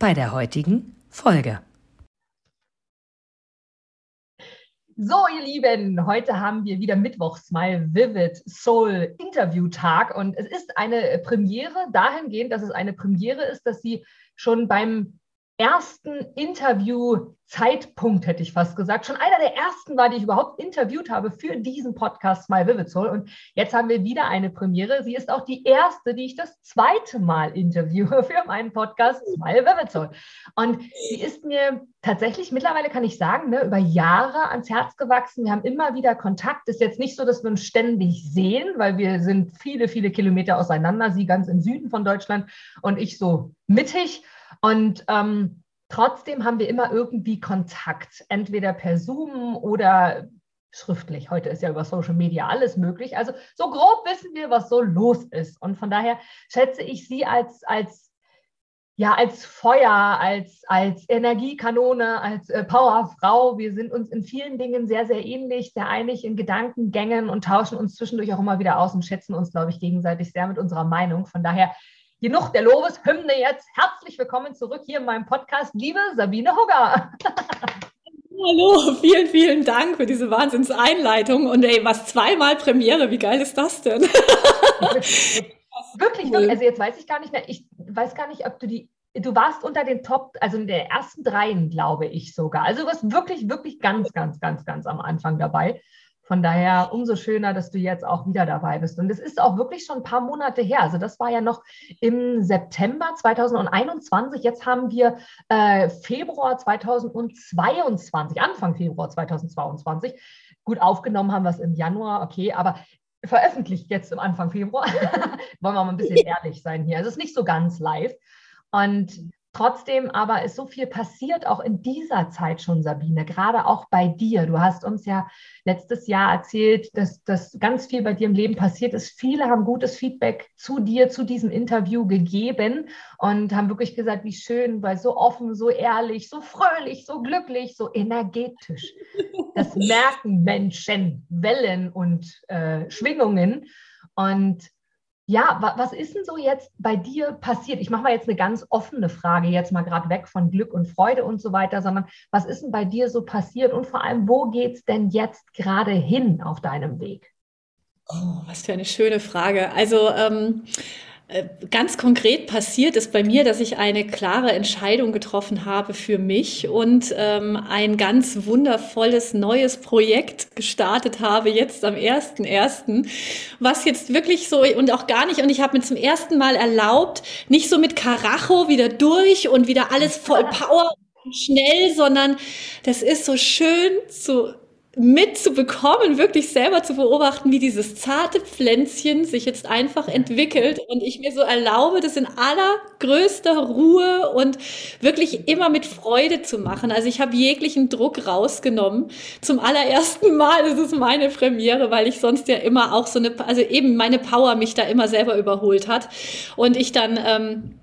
bei der heutigen Folge. So, ihr Lieben, heute haben wir wieder Mittwochs My Vivid Soul Interview-Tag und es ist eine Premiere dahingehend, dass es eine Premiere ist, dass sie schon beim ersten Interview-Zeitpunkt, hätte ich fast gesagt, schon einer der ersten war, die ich überhaupt interviewt habe für diesen Podcast My Vivid Soul. Und jetzt haben wir wieder eine Premiere. Sie ist auch die erste, die ich das zweite Mal interviewe für meinen Podcast My Vivid Soul. Und sie ist mir tatsächlich mittlerweile, kann ich sagen, ne, über Jahre ans Herz gewachsen. Wir haben immer wieder Kontakt. Ist jetzt nicht so, dass wir uns ständig sehen, weil wir sind viele, viele Kilometer auseinander. Sie ganz im Süden von Deutschland und ich so mittig. Und ähm, trotzdem haben wir immer irgendwie Kontakt, entweder per Zoom oder schriftlich. Heute ist ja über Social Media alles möglich. Also so grob wissen wir, was so los ist. Und von daher schätze ich Sie als, als, ja, als Feuer, als, als Energiekanone, als äh, Powerfrau. Wir sind uns in vielen Dingen sehr, sehr ähnlich, sehr einig in Gedankengängen und tauschen uns zwischendurch auch immer wieder aus und schätzen uns, glaube ich, gegenseitig sehr mit unserer Meinung. Von daher genug der Lobeshymne jetzt. Herzlich willkommen zurück hier in meinem Podcast, liebe Sabine Hugger. Hallo, vielen, vielen Dank für diese Wahnsinnseinleitung. Und ey, was zweimal Premiere, wie geil ist das denn? wirklich, wirklich, also jetzt weiß ich gar nicht mehr, ich weiß gar nicht, ob du die, du warst unter den Top, also in der ersten dreien, glaube ich sogar. Also du warst wirklich, wirklich ganz, ganz, ganz, ganz am Anfang dabei. Von daher umso schöner, dass du jetzt auch wieder dabei bist. Und es ist auch wirklich schon ein paar Monate her. Also das war ja noch im September 2021. Jetzt haben wir äh, Februar 2022, Anfang Februar 2022. Gut aufgenommen haben wir es im Januar, okay, aber veröffentlicht jetzt im Anfang Februar. Wollen wir mal ein bisschen ehrlich sein hier. Also es ist nicht so ganz live. Und Trotzdem aber ist so viel passiert, auch in dieser Zeit schon, Sabine, gerade auch bei dir. Du hast uns ja letztes Jahr erzählt, dass, dass ganz viel bei dir im Leben passiert ist. Viele haben gutes Feedback zu dir, zu diesem Interview gegeben und haben wirklich gesagt, wie schön, weil so offen, so ehrlich, so fröhlich, so glücklich, so energetisch. Das merken Menschen, Wellen und äh, Schwingungen. Und ja, was ist denn so jetzt bei dir passiert? Ich mache mal jetzt eine ganz offene Frage, jetzt mal gerade weg von Glück und Freude und so weiter, sondern was ist denn bei dir so passiert und vor allem, wo geht es denn jetzt gerade hin auf deinem Weg? Oh, was für eine schöne Frage. Also ähm, äh, ganz konkret passiert ist bei mir, dass ich eine klare Entscheidung getroffen habe für mich und ähm, ein ganz wundervolles neues Projekt gestartet habe, jetzt am 1.1., was jetzt wirklich so und auch gar nicht, und ich habe mir zum ersten Mal erlaubt, nicht so mit Karacho wieder durch und wieder alles voll Power schnell, sondern das ist so schön zu mitzubekommen, wirklich selber zu beobachten, wie dieses zarte Pflänzchen sich jetzt einfach entwickelt und ich mir so erlaube, das in allergrößter Ruhe und wirklich immer mit Freude zu machen. Also ich habe jeglichen Druck rausgenommen. Zum allerersten Mal ist es meine Premiere, weil ich sonst ja immer auch so eine, also eben meine Power mich da immer selber überholt hat und ich dann ähm,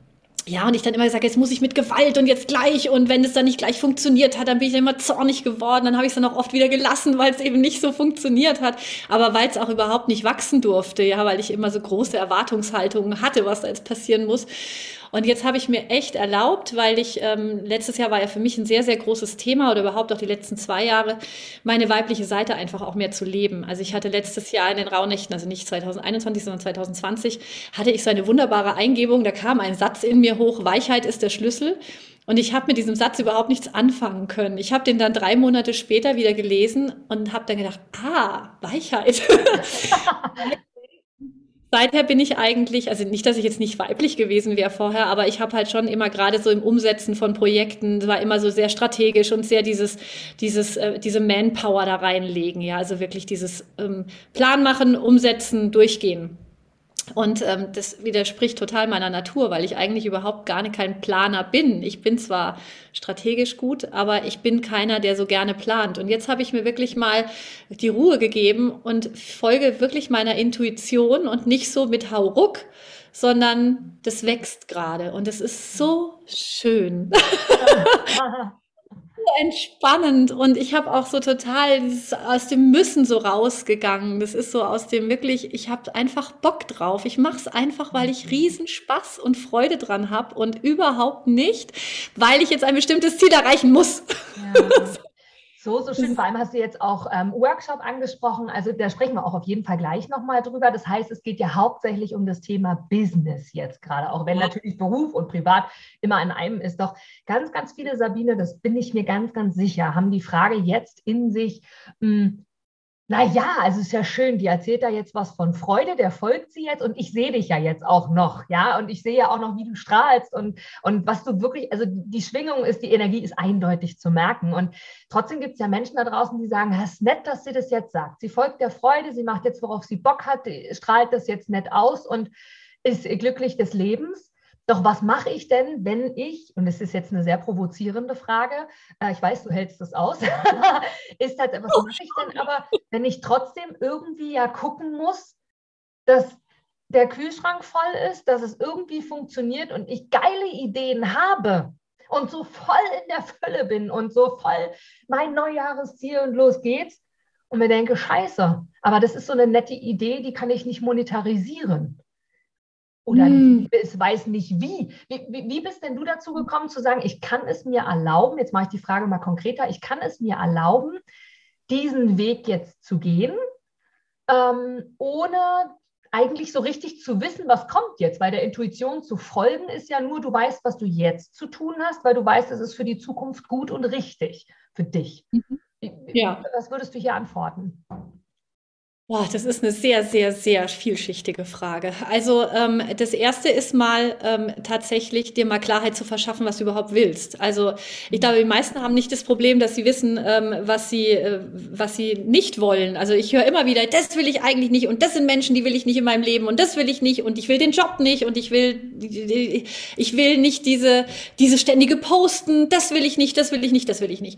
ja, und ich dann immer gesagt, jetzt muss ich mit Gewalt und jetzt gleich. Und wenn es dann nicht gleich funktioniert hat, dann bin ich dann immer zornig geworden. Dann habe ich es dann auch oft wieder gelassen, weil es eben nicht so funktioniert hat. Aber weil es auch überhaupt nicht wachsen durfte, ja, weil ich immer so große Erwartungshaltungen hatte, was da jetzt passieren muss. Und jetzt habe ich mir echt erlaubt, weil ich ähm, letztes Jahr war ja für mich ein sehr, sehr großes Thema oder überhaupt auch die letzten zwei Jahre, meine weibliche Seite einfach auch mehr zu leben. Also ich hatte letztes Jahr in den Rauhnächten, also nicht 2021, sondern 2020, hatte ich so eine wunderbare Eingebung. Da kam ein Satz in mir hoch, Weichheit ist der Schlüssel. Und ich habe mit diesem Satz überhaupt nichts anfangen können. Ich habe den dann drei Monate später wieder gelesen und habe dann gedacht, ah, Weichheit. Seither bin ich eigentlich, also nicht, dass ich jetzt nicht weiblich gewesen wäre vorher, aber ich habe halt schon immer gerade so im Umsetzen von Projekten, war immer so sehr strategisch und sehr dieses, dieses, äh, diese Manpower da reinlegen, ja, also wirklich dieses ähm, Plan machen, umsetzen, durchgehen. Und ähm, das widerspricht total meiner Natur, weil ich eigentlich überhaupt gar nicht kein Planer bin. Ich bin zwar strategisch gut, aber ich bin keiner, der so gerne plant. Und jetzt habe ich mir wirklich mal die Ruhe gegeben und folge wirklich meiner Intuition und nicht so mit Hauruck, sondern das wächst gerade und es ist so schön. entspannend und ich habe auch so total aus dem Müssen so rausgegangen. Das ist so aus dem wirklich, ich habe einfach Bock drauf. Ich mache es einfach, weil ich riesen Spaß und Freude dran habe und überhaupt nicht, weil ich jetzt ein bestimmtes Ziel erreichen muss. Ja. So, so schön. Vor allem hast du jetzt auch ähm, Workshop angesprochen. Also da sprechen wir auch auf jeden Fall gleich nochmal drüber. Das heißt, es geht ja hauptsächlich um das Thema Business jetzt gerade, auch wenn natürlich Beruf und Privat immer in einem ist. Doch ganz, ganz viele, Sabine, das bin ich mir ganz, ganz sicher, haben die Frage jetzt in sich, mh, hm, na ja, also ist ja schön, die erzählt da jetzt was von Freude, der folgt sie jetzt und ich sehe dich ja jetzt auch noch, ja, und ich sehe ja auch noch, wie du strahlst und, und was du wirklich, also die Schwingung ist, die Energie ist eindeutig zu merken und trotzdem gibt es ja Menschen da draußen, die sagen, es ist nett, dass sie das jetzt sagt. Sie folgt der Freude, sie macht jetzt, worauf sie Bock hat, strahlt das jetzt nett aus und ist glücklich des Lebens. Doch was mache ich denn, wenn ich, und das ist jetzt eine sehr provozierende Frage, äh, ich weiß, du hältst das aus, ist halt, was mache ich denn aber, wenn ich trotzdem irgendwie ja gucken muss, dass der Kühlschrank voll ist, dass es irgendwie funktioniert und ich geile Ideen habe und so voll in der Fülle bin und so voll mein Neujahresziel und los geht's und mir denke, scheiße, aber das ist so eine nette Idee, die kann ich nicht monetarisieren oder hm. es weiß nicht wie. Wie, wie. wie, bist denn du dazu gekommen zu sagen, ich kann es mir erlauben, jetzt mache ich die Frage mal konkreter, ich kann es mir erlauben, diesen Weg jetzt zu gehen, ähm, ohne eigentlich so richtig zu wissen, was kommt jetzt, weil der Intuition zu folgen ist ja nur, du weißt, was du jetzt zu tun hast, weil du weißt, es ist für die Zukunft gut und richtig für dich. Mhm. Ja. Was würdest du hier antworten? Boah, das ist eine sehr, sehr, sehr vielschichtige Frage. Also ähm, das Erste ist mal ähm, tatsächlich dir mal Klarheit zu verschaffen, was du überhaupt willst. Also ich glaube, die meisten haben nicht das Problem, dass sie wissen, ähm, was sie, äh, was sie nicht wollen. Also ich höre immer wieder, das will ich eigentlich nicht und das sind Menschen, die will ich nicht in meinem Leben und das will ich nicht und ich will den Job nicht und ich will, ich will nicht diese, diese ständige Posten, das will ich nicht, das will ich nicht, das will ich nicht.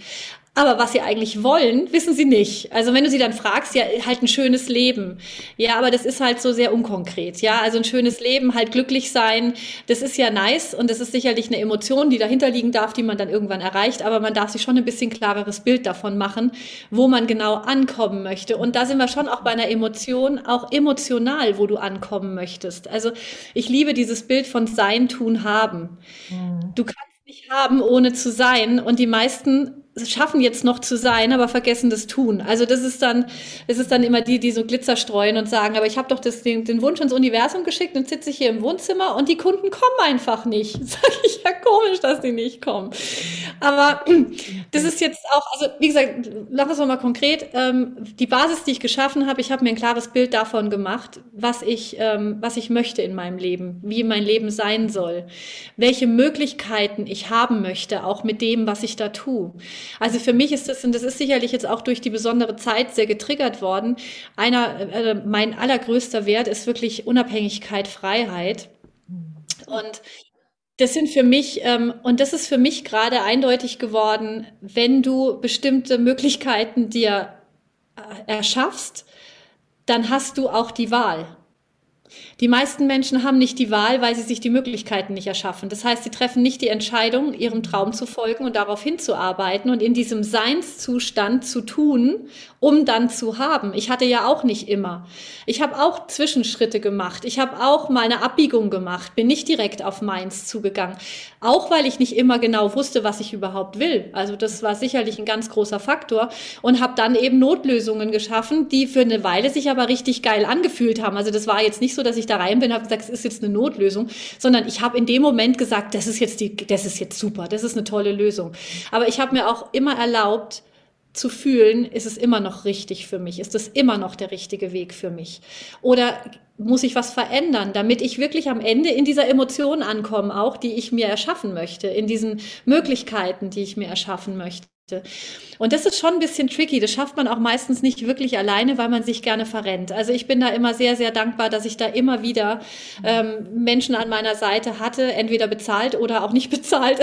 Aber was sie eigentlich wollen, wissen sie nicht. Also wenn du sie dann fragst, ja, halt ein schönes Leben. Ja, aber das ist halt so sehr unkonkret. Ja, also ein schönes Leben, halt glücklich sein, das ist ja nice und das ist sicherlich eine Emotion, die dahinter liegen darf, die man dann irgendwann erreicht. Aber man darf sich schon ein bisschen klareres Bild davon machen, wo man genau ankommen möchte. Und da sind wir schon auch bei einer Emotion, auch emotional, wo du ankommen möchtest. Also ich liebe dieses Bild von Sein, Tun, Haben. Mhm. Du kannst nicht haben, ohne zu sein. Und die meisten schaffen jetzt noch zu sein, aber vergessen das tun. Also das ist dann, es ist dann immer die, die so Glitzer streuen und sagen, aber ich habe doch das, den, den, Wunsch ins Universum geschickt und sitze hier im Wohnzimmer und die Kunden kommen einfach nicht. Sag ich ja komisch, dass die nicht kommen. Aber das ist jetzt auch, also wie gesagt, lass uns mal konkret. Ähm, die Basis, die ich geschaffen habe, ich habe mir ein klares Bild davon gemacht, was ich, ähm, was ich möchte in meinem Leben, wie mein Leben sein soll, welche Möglichkeiten ich haben möchte, auch mit dem, was ich da tue. Also für mich ist das, und das ist sicherlich jetzt auch durch die besondere Zeit sehr getriggert worden, einer, äh, mein allergrößter Wert ist wirklich Unabhängigkeit, Freiheit. Und das sind für mich, ähm, und das ist für mich gerade eindeutig geworden, wenn du bestimmte Möglichkeiten dir äh, erschaffst, dann hast du auch die Wahl. Die meisten Menschen haben nicht die Wahl, weil sie sich die Möglichkeiten nicht erschaffen. Das heißt, sie treffen nicht die Entscheidung, ihrem Traum zu folgen und darauf hinzuarbeiten und in diesem Seinszustand zu tun, um dann zu haben. Ich hatte ja auch nicht immer. Ich habe auch Zwischenschritte gemacht. Ich habe auch mal eine Abbiegung gemacht, bin nicht direkt auf meins zugegangen. Auch weil ich nicht immer genau wusste, was ich überhaupt will. Also das war sicherlich ein ganz großer Faktor und habe dann eben Notlösungen geschaffen, die für eine Weile sich aber richtig geil angefühlt haben. Also das war jetzt nicht so, dass ich da rein bin, habe gesagt, es ist jetzt eine Notlösung, sondern ich habe in dem Moment gesagt, das ist jetzt die, das ist jetzt super, das ist eine tolle Lösung. Aber ich habe mir auch immer erlaubt, zu fühlen, ist es immer noch richtig für mich? Ist es immer noch der richtige Weg für mich? Oder muss ich was verändern, damit ich wirklich am Ende in dieser Emotion ankomme, auch die ich mir erschaffen möchte, in diesen Möglichkeiten, die ich mir erschaffen möchte? Und das ist schon ein bisschen tricky. Das schafft man auch meistens nicht wirklich alleine, weil man sich gerne verrennt. Also ich bin da immer sehr, sehr dankbar, dass ich da immer wieder ähm, Menschen an meiner Seite hatte, entweder bezahlt oder auch nicht bezahlt,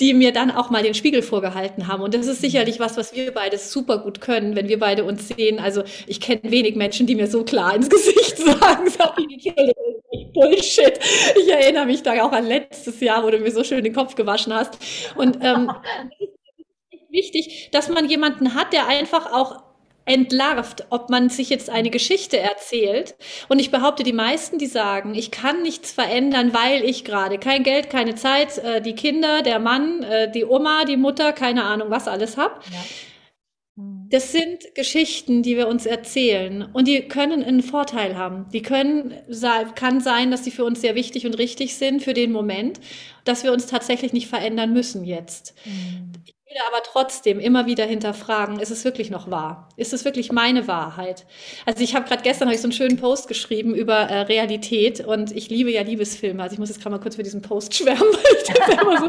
die mir dann auch mal den Spiegel vorgehalten haben. Und das ist sicherlich was, was wir beide super gut können, wenn wir beide uns sehen. Also ich kenne wenig Menschen, die mir so klar ins Gesicht sagen, Bullshit. Ich erinnere mich da auch an letztes Jahr, wo du mir so schön den Kopf gewaschen hast. Und ähm, wichtig, dass man jemanden hat, der einfach auch entlarvt, ob man sich jetzt eine Geschichte erzählt. Und ich behaupte, die meisten, die sagen, ich kann nichts verändern, weil ich gerade kein Geld, keine Zeit, äh, die Kinder, der Mann, äh, die Oma, die Mutter, keine Ahnung, was alles hab. Ja. Hm. Das sind Geschichten, die wir uns erzählen und die können einen Vorteil haben. Die können, kann sein, dass sie für uns sehr wichtig und richtig sind für den Moment, dass wir uns tatsächlich nicht verändern müssen jetzt. Mhm aber trotzdem immer wieder hinterfragen, ist es wirklich noch wahr? Ist es wirklich meine Wahrheit? Also ich habe gerade gestern hab ich so einen schönen Post geschrieben über äh, Realität und ich liebe ja Liebesfilme. Also ich muss jetzt gerade mal kurz für diesen Post schwärmen. ich, so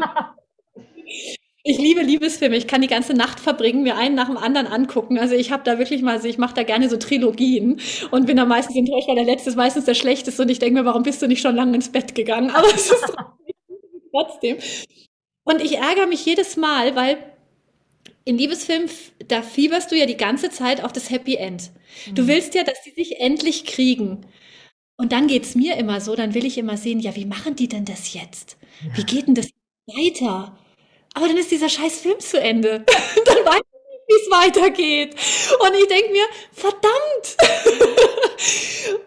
ich liebe Liebesfilme. Ich kann die ganze Nacht verbringen, mir einen nach dem anderen angucken. Also ich habe da wirklich mal, also ich mache da gerne so Trilogien und bin da meistens enttäuscht, weil der letzte ist meistens der schlechteste und ich denke mir, warum bist du nicht schon lange ins Bett gegangen? Aber es ist trotzdem. Und ich ärgere mich jedes Mal, weil in Liebesfilmen, da fieberst du ja die ganze Zeit auf das Happy End. Mhm. Du willst ja, dass die sich endlich kriegen. Und dann geht's mir immer so, dann will ich immer sehen, ja, wie machen die denn das jetzt? Ja. Wie geht denn das weiter? Aber dann ist dieser scheiß Film zu Ende. dann weiß wie es weitergeht. Und ich denke mir, verdammt!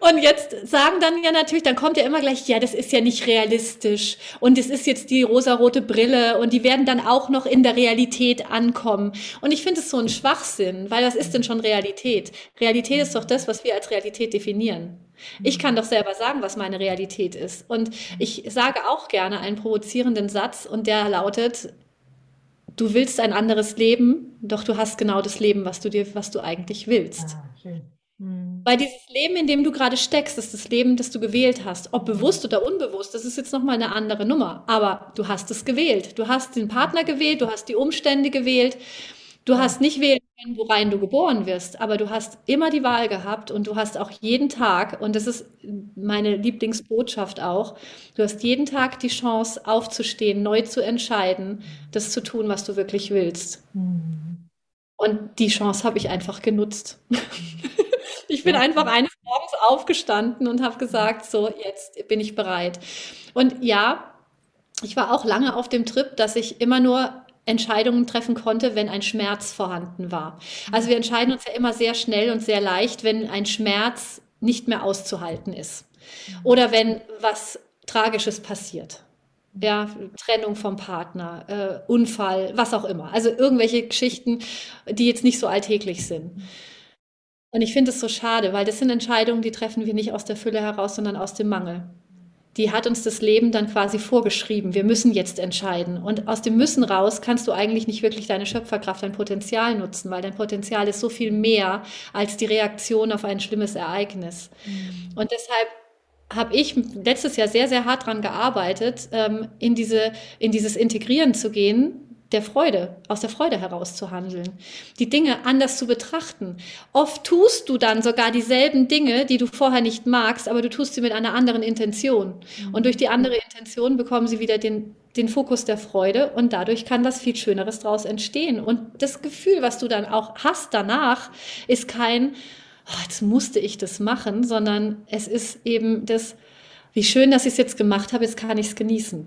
und jetzt sagen dann ja natürlich, dann kommt ja immer gleich, ja, das ist ja nicht realistisch. Und es ist jetzt die rosarote Brille und die werden dann auch noch in der Realität ankommen. Und ich finde es so ein Schwachsinn, weil was ist denn schon Realität? Realität ist doch das, was wir als Realität definieren. Ich kann doch selber sagen, was meine Realität ist. Und ich sage auch gerne einen provozierenden Satz und der lautet, du willst ein anderes Leben, doch du hast genau das Leben, was du dir, was du eigentlich willst. Ah, schön. Hm. Weil dieses Leben, in dem du gerade steckst, ist das Leben, das du gewählt hast. Ob bewusst oder unbewusst, das ist jetzt nochmal eine andere Nummer. Aber du hast es gewählt. Du hast den Partner gewählt, du hast die Umstände gewählt. Du hast nicht wählen worein du geboren wirst, aber du hast immer die Wahl gehabt und du hast auch jeden Tag, und das ist meine Lieblingsbotschaft auch, du hast jeden Tag die Chance aufzustehen, neu zu entscheiden, das zu tun, was du wirklich willst. Mhm. Und die Chance habe ich einfach genutzt. ich bin einfach eines Morgens aufgestanden und habe gesagt, so, jetzt bin ich bereit. Und ja, ich war auch lange auf dem Trip, dass ich immer nur Entscheidungen treffen konnte, wenn ein Schmerz vorhanden war. Also wir entscheiden uns ja immer sehr schnell und sehr leicht, wenn ein Schmerz nicht mehr auszuhalten ist. Oder wenn was Tragisches passiert. Ja, Trennung vom Partner, äh, Unfall, was auch immer. Also irgendwelche Geschichten, die jetzt nicht so alltäglich sind. Und ich finde es so schade, weil das sind Entscheidungen, die treffen wir nicht aus der Fülle heraus, sondern aus dem Mangel die hat uns das Leben dann quasi vorgeschrieben. Wir müssen jetzt entscheiden. Und aus dem Müssen raus kannst du eigentlich nicht wirklich deine Schöpferkraft, dein Potenzial nutzen, weil dein Potenzial ist so viel mehr als die Reaktion auf ein schlimmes Ereignis. Mhm. Und deshalb habe ich letztes Jahr sehr, sehr hart daran gearbeitet, ähm, in, diese, in dieses Integrieren zu gehen, der Freude, aus der Freude heraus zu handeln, die Dinge anders zu betrachten. Oft tust du dann sogar dieselben Dinge, die du vorher nicht magst, aber du tust sie mit einer anderen Intention. Mhm. Und durch die andere Intention bekommen sie wieder den, den Fokus der Freude und dadurch kann was viel Schöneres daraus entstehen. Und das Gefühl, was du dann auch hast danach, ist kein, oh, jetzt musste ich das machen, sondern es ist eben das, wie schön, dass ich es jetzt gemacht habe, jetzt kann ich es genießen.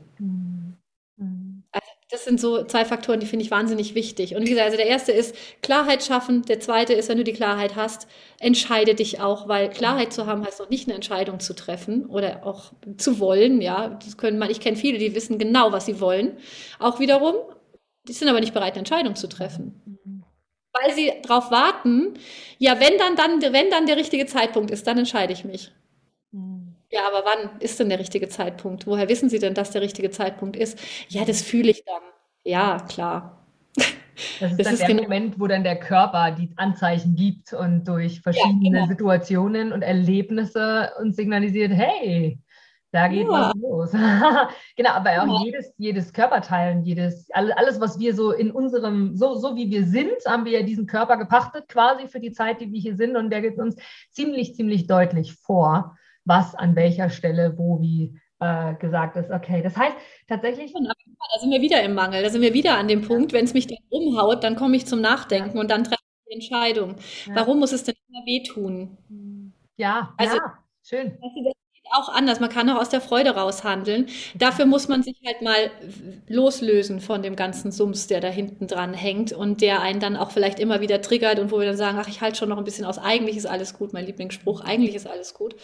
Das sind so zwei Faktoren, die finde ich wahnsinnig wichtig. Und wie gesagt, also der erste ist Klarheit schaffen. Der zweite ist, wenn du die Klarheit hast, entscheide dich auch, weil Klarheit zu haben heißt noch nicht eine Entscheidung zu treffen oder auch zu wollen. Ja, das können man, ich kenne viele, die wissen genau, was sie wollen. Auch wiederum, die sind aber nicht bereit, eine Entscheidung zu treffen. Weil sie darauf warten, ja, wenn dann, dann, wenn dann der richtige Zeitpunkt ist, dann entscheide ich mich. Ja, aber wann ist denn der richtige Zeitpunkt? Woher wissen Sie denn, dass der richtige Zeitpunkt ist? Ja, das fühle ich dann. Ja, klar. Das ist, das ist der genau Moment, wo dann der Körper die Anzeichen gibt und durch verschiedene ja, genau. Situationen und Erlebnisse uns signalisiert, hey, Da geht ja. was los. genau, aber auch ja. jedes, jedes Körperteil und jedes, alles, was wir so in unserem, so, so wie wir sind, haben wir ja diesen Körper gepachtet quasi für die Zeit, die wir hier sind. Und der gibt uns ziemlich, ziemlich deutlich vor, was an welcher Stelle, wo, wie äh, gesagt ist. Okay, das heißt tatsächlich. Da sind wir wieder im Mangel, da sind wir wieder an dem Punkt, wenn es mich dann umhaut, dann komme ich zum Nachdenken und dann treffe ich die Entscheidung. Warum muss es denn immer wehtun? Ja, also, ja, schön auch anders. Man kann auch aus der Freude raushandeln. Dafür muss man sich halt mal loslösen von dem ganzen Sums, der da hinten dran hängt und der einen dann auch vielleicht immer wieder triggert und wo wir dann sagen, ach, ich halte schon noch ein bisschen aus. Eigentlich ist alles gut. Mein Lieblingsspruch, eigentlich ist alles gut.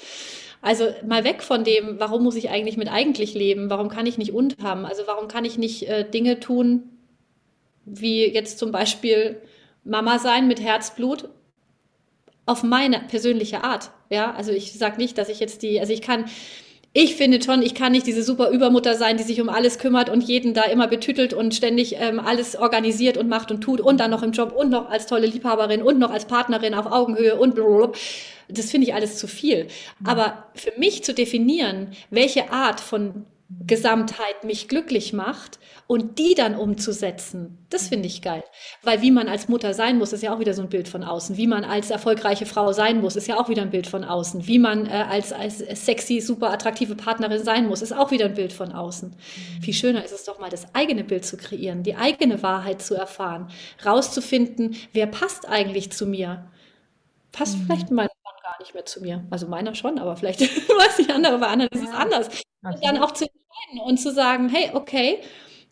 Also mal weg von dem, warum muss ich eigentlich mit eigentlich leben? Warum kann ich nicht und haben? Also warum kann ich nicht äh, Dinge tun, wie jetzt zum Beispiel Mama sein mit Herzblut auf meine persönliche Art. Ja, also ich sage nicht, dass ich jetzt die, also ich kann, ich finde schon, ich kann nicht diese super Übermutter sein, die sich um alles kümmert und jeden da immer betütelt und ständig ähm, alles organisiert und macht und tut und dann noch im Job und noch als tolle Liebhaberin und noch als Partnerin auf Augenhöhe und blablabla. Das finde ich alles zu viel. Mhm. Aber für mich zu definieren, welche Art von Gesamtheit mich glücklich macht und die dann umzusetzen, das finde ich geil. Weil wie man als Mutter sein muss, ist ja auch wieder so ein Bild von außen. Wie man als erfolgreiche Frau sein muss, ist ja auch wieder ein Bild von außen. Wie man äh, als, als sexy, super attraktive Partnerin sein muss, ist auch wieder ein Bild von außen. Mhm. Viel schöner ist es doch mal, das eigene Bild zu kreieren, die eigene Wahrheit zu erfahren, rauszufinden, wer passt eigentlich zu mir. Passt mhm. vielleicht mein nicht mehr zu mir. Also meiner schon, aber vielleicht weiß ich andere, bei anderen ist es anders. Und dann auch zu entscheiden und zu sagen, hey, okay,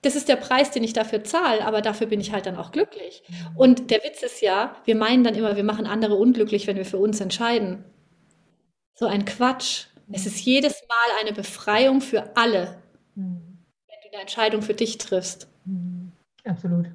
das ist der Preis, den ich dafür zahle, aber dafür bin ich halt dann auch glücklich. Mhm. Und der Witz ist ja, wir meinen dann immer, wir machen andere unglücklich, wenn wir für uns entscheiden. So ein Quatsch. Es ist jedes Mal eine Befreiung für alle, mhm. wenn du eine Entscheidung für dich triffst. Mhm. Absolut.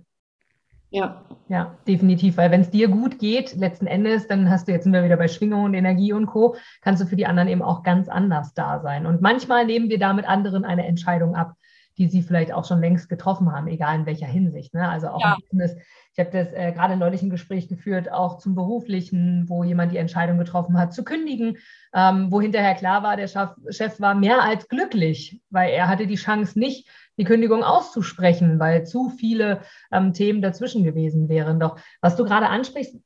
Ja. Ja, definitiv. Weil wenn es dir gut geht, letzten Endes, dann hast du jetzt sind wir wieder bei Schwingung und Energie und Co., kannst du für die anderen eben auch ganz anders da sein. Und manchmal nehmen wir damit anderen eine Entscheidung ab, die sie vielleicht auch schon längst getroffen haben, egal in welcher Hinsicht. Ne? Also auch ja. im Business. Ich habe das äh, gerade neulich ein Gespräch geführt, auch zum Beruflichen, wo jemand die Entscheidung getroffen hat, zu kündigen, ähm, wo hinterher klar war, der Chef, Chef war mehr als glücklich, weil er hatte die Chance nicht, die Kündigung auszusprechen, weil zu viele ähm, Themen dazwischen gewesen wären. Doch was du gerade ansprichst,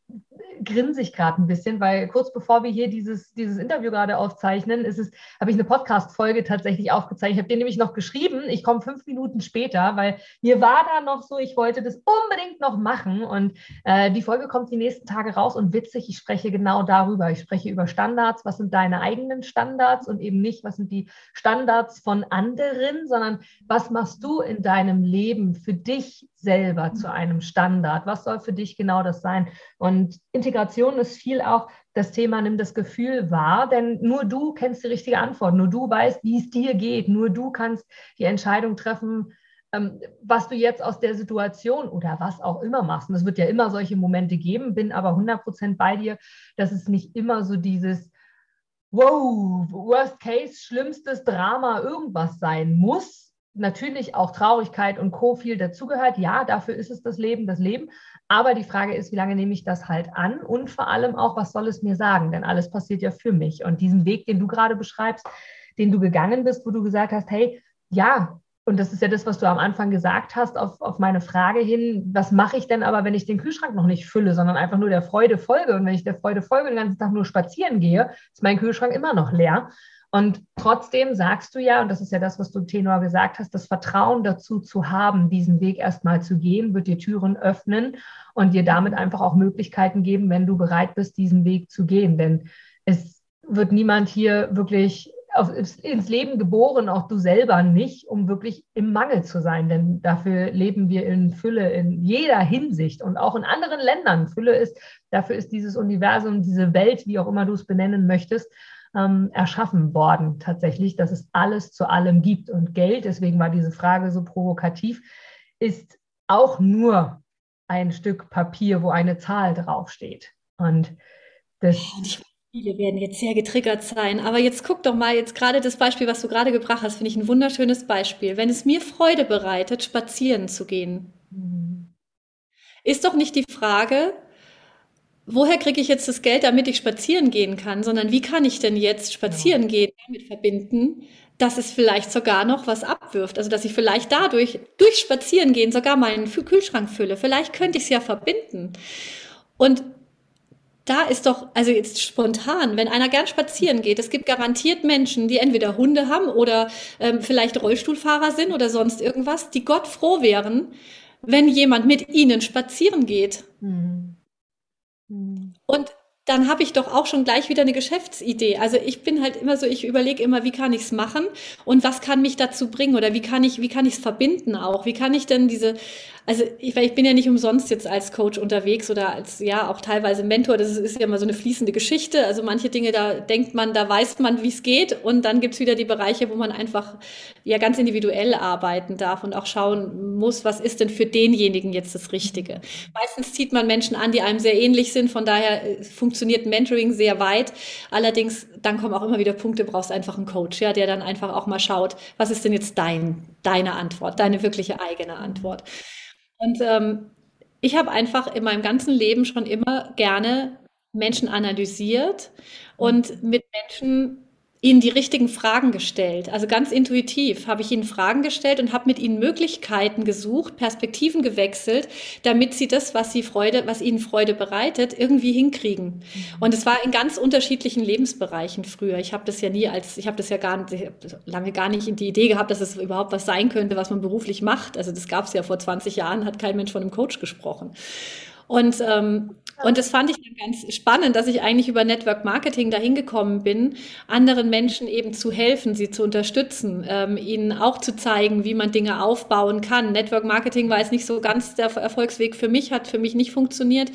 grinse ich gerade ein bisschen, weil kurz bevor wir hier dieses, dieses Interview gerade aufzeichnen, ist es, habe ich eine Podcast-Folge tatsächlich aufgezeichnet. Ich habe dir nämlich noch geschrieben, ich komme fünf Minuten später, weil mir war da noch so, ich wollte das unbedingt noch machen. Und äh, die Folge kommt die nächsten Tage raus und witzig, ich spreche genau darüber. Ich spreche über Standards, was sind deine eigenen Standards und eben nicht, was sind die Standards von anderen, sondern was machst du in deinem Leben für dich selber zu einem Standard? Was soll für dich genau das sein? Und Integration ist viel auch das Thema, nimm das Gefühl wahr, denn nur du kennst die richtige Antwort, nur du weißt, wie es dir geht, nur du kannst die Entscheidung treffen, ähm, was du jetzt aus der Situation oder was auch immer machst. Und es wird ja immer solche Momente geben, bin aber 100% bei dir, dass es nicht immer so dieses Wow, Worst Case, schlimmstes Drama, irgendwas sein muss, natürlich auch Traurigkeit und Co. viel dazugehört. Ja, dafür ist es das Leben, das Leben. Aber die Frage ist, wie lange nehme ich das halt an? Und vor allem auch, was soll es mir sagen? Denn alles passiert ja für mich. Und diesen Weg, den du gerade beschreibst, den du gegangen bist, wo du gesagt hast, hey, ja, und das ist ja das, was du am Anfang gesagt hast, auf, auf meine Frage hin, was mache ich denn aber, wenn ich den Kühlschrank noch nicht fülle, sondern einfach nur der Freude folge? Und wenn ich der Freude folge den ganzen Tag nur spazieren gehe, ist mein Kühlschrank immer noch leer. Und trotzdem sagst du ja, und das ist ja das, was du Tenor gesagt hast, das Vertrauen dazu zu haben, diesen Weg erstmal zu gehen, wird dir Türen öffnen und dir damit einfach auch Möglichkeiten geben, wenn du bereit bist, diesen Weg zu gehen. Denn es wird niemand hier wirklich auf, ins Leben geboren, auch du selber nicht, um wirklich im Mangel zu sein. Denn dafür leben wir in Fülle in jeder Hinsicht und auch in anderen Ländern. Fülle ist, dafür ist dieses Universum, diese Welt, wie auch immer du es benennen möchtest, ähm, erschaffen worden, tatsächlich, dass es alles zu allem gibt. Und Geld, deswegen war diese Frage so provokativ, ist auch nur ein Stück Papier, wo eine Zahl draufsteht. Und das. Viele werden jetzt sehr getriggert sein. Aber jetzt guck doch mal, jetzt gerade das Beispiel, was du gerade gebracht hast, finde ich ein wunderschönes Beispiel. Wenn es mir Freude bereitet, spazieren zu gehen, mhm. ist doch nicht die Frage, woher kriege ich jetzt das Geld, damit ich spazieren gehen kann, sondern wie kann ich denn jetzt spazieren ja. gehen damit verbinden, dass es vielleicht sogar noch was abwirft. Also dass ich vielleicht dadurch, durch Spazierengehen sogar meinen Kühlschrank fülle. Vielleicht könnte ich es ja verbinden. Und da ist doch, also jetzt spontan, wenn einer gern spazieren geht, es gibt garantiert Menschen, die entweder Hunde haben oder ähm, vielleicht Rollstuhlfahrer sind oder sonst irgendwas, die Gott froh wären, wenn jemand mit ihnen spazieren geht. Mhm. Mhm. Und dann habe ich doch auch schon gleich wieder eine Geschäftsidee. Also ich bin halt immer so, ich überlege immer, wie kann ich es machen und was kann mich dazu bringen oder wie kann ich, wie kann ich es verbinden auch? Wie kann ich denn diese, also ich, weil ich bin ja nicht umsonst jetzt als Coach unterwegs oder als ja auch teilweise Mentor. Das ist, ja immer so eine fließende Geschichte. Also manche Dinge, da denkt man, da weiß man, wie es geht. Und dann gibt's wieder die Bereiche, wo man einfach ja ganz individuell arbeiten darf und auch schauen muss, was ist denn für denjenigen jetzt das Richtige. Meistens zieht man Menschen an, die einem sehr ähnlich sind. Von daher äh, funktioniert Mentoring sehr weit. Allerdings, dann kommen auch immer wieder Punkte, brauchst einfach einen Coach, ja, der dann einfach auch mal schaut, was ist denn jetzt dein, deine Antwort, deine wirkliche eigene Antwort. Und ähm, ich habe einfach in meinem ganzen Leben schon immer gerne Menschen analysiert und mit Menschen ihnen die richtigen Fragen gestellt. Also ganz intuitiv habe ich ihnen Fragen gestellt und habe mit ihnen Möglichkeiten gesucht, Perspektiven gewechselt, damit sie das, was sie Freude, was ihnen Freude bereitet, irgendwie hinkriegen. Und es war in ganz unterschiedlichen Lebensbereichen früher. Ich habe das ja nie als, ich habe das ja gar nicht, lange gar nicht in die Idee gehabt, dass es überhaupt was sein könnte, was man beruflich macht. Also das gab es ja vor 20 Jahren, hat kein Mensch von einem Coach gesprochen. Und, ähm, und das fand ich dann ganz spannend, dass ich eigentlich über Network Marketing dahin gekommen bin, anderen Menschen eben zu helfen, sie zu unterstützen, ähm, ihnen auch zu zeigen, wie man Dinge aufbauen kann. Network Marketing war jetzt nicht so ganz der Erfolgsweg für mich, hat für mich nicht funktioniert.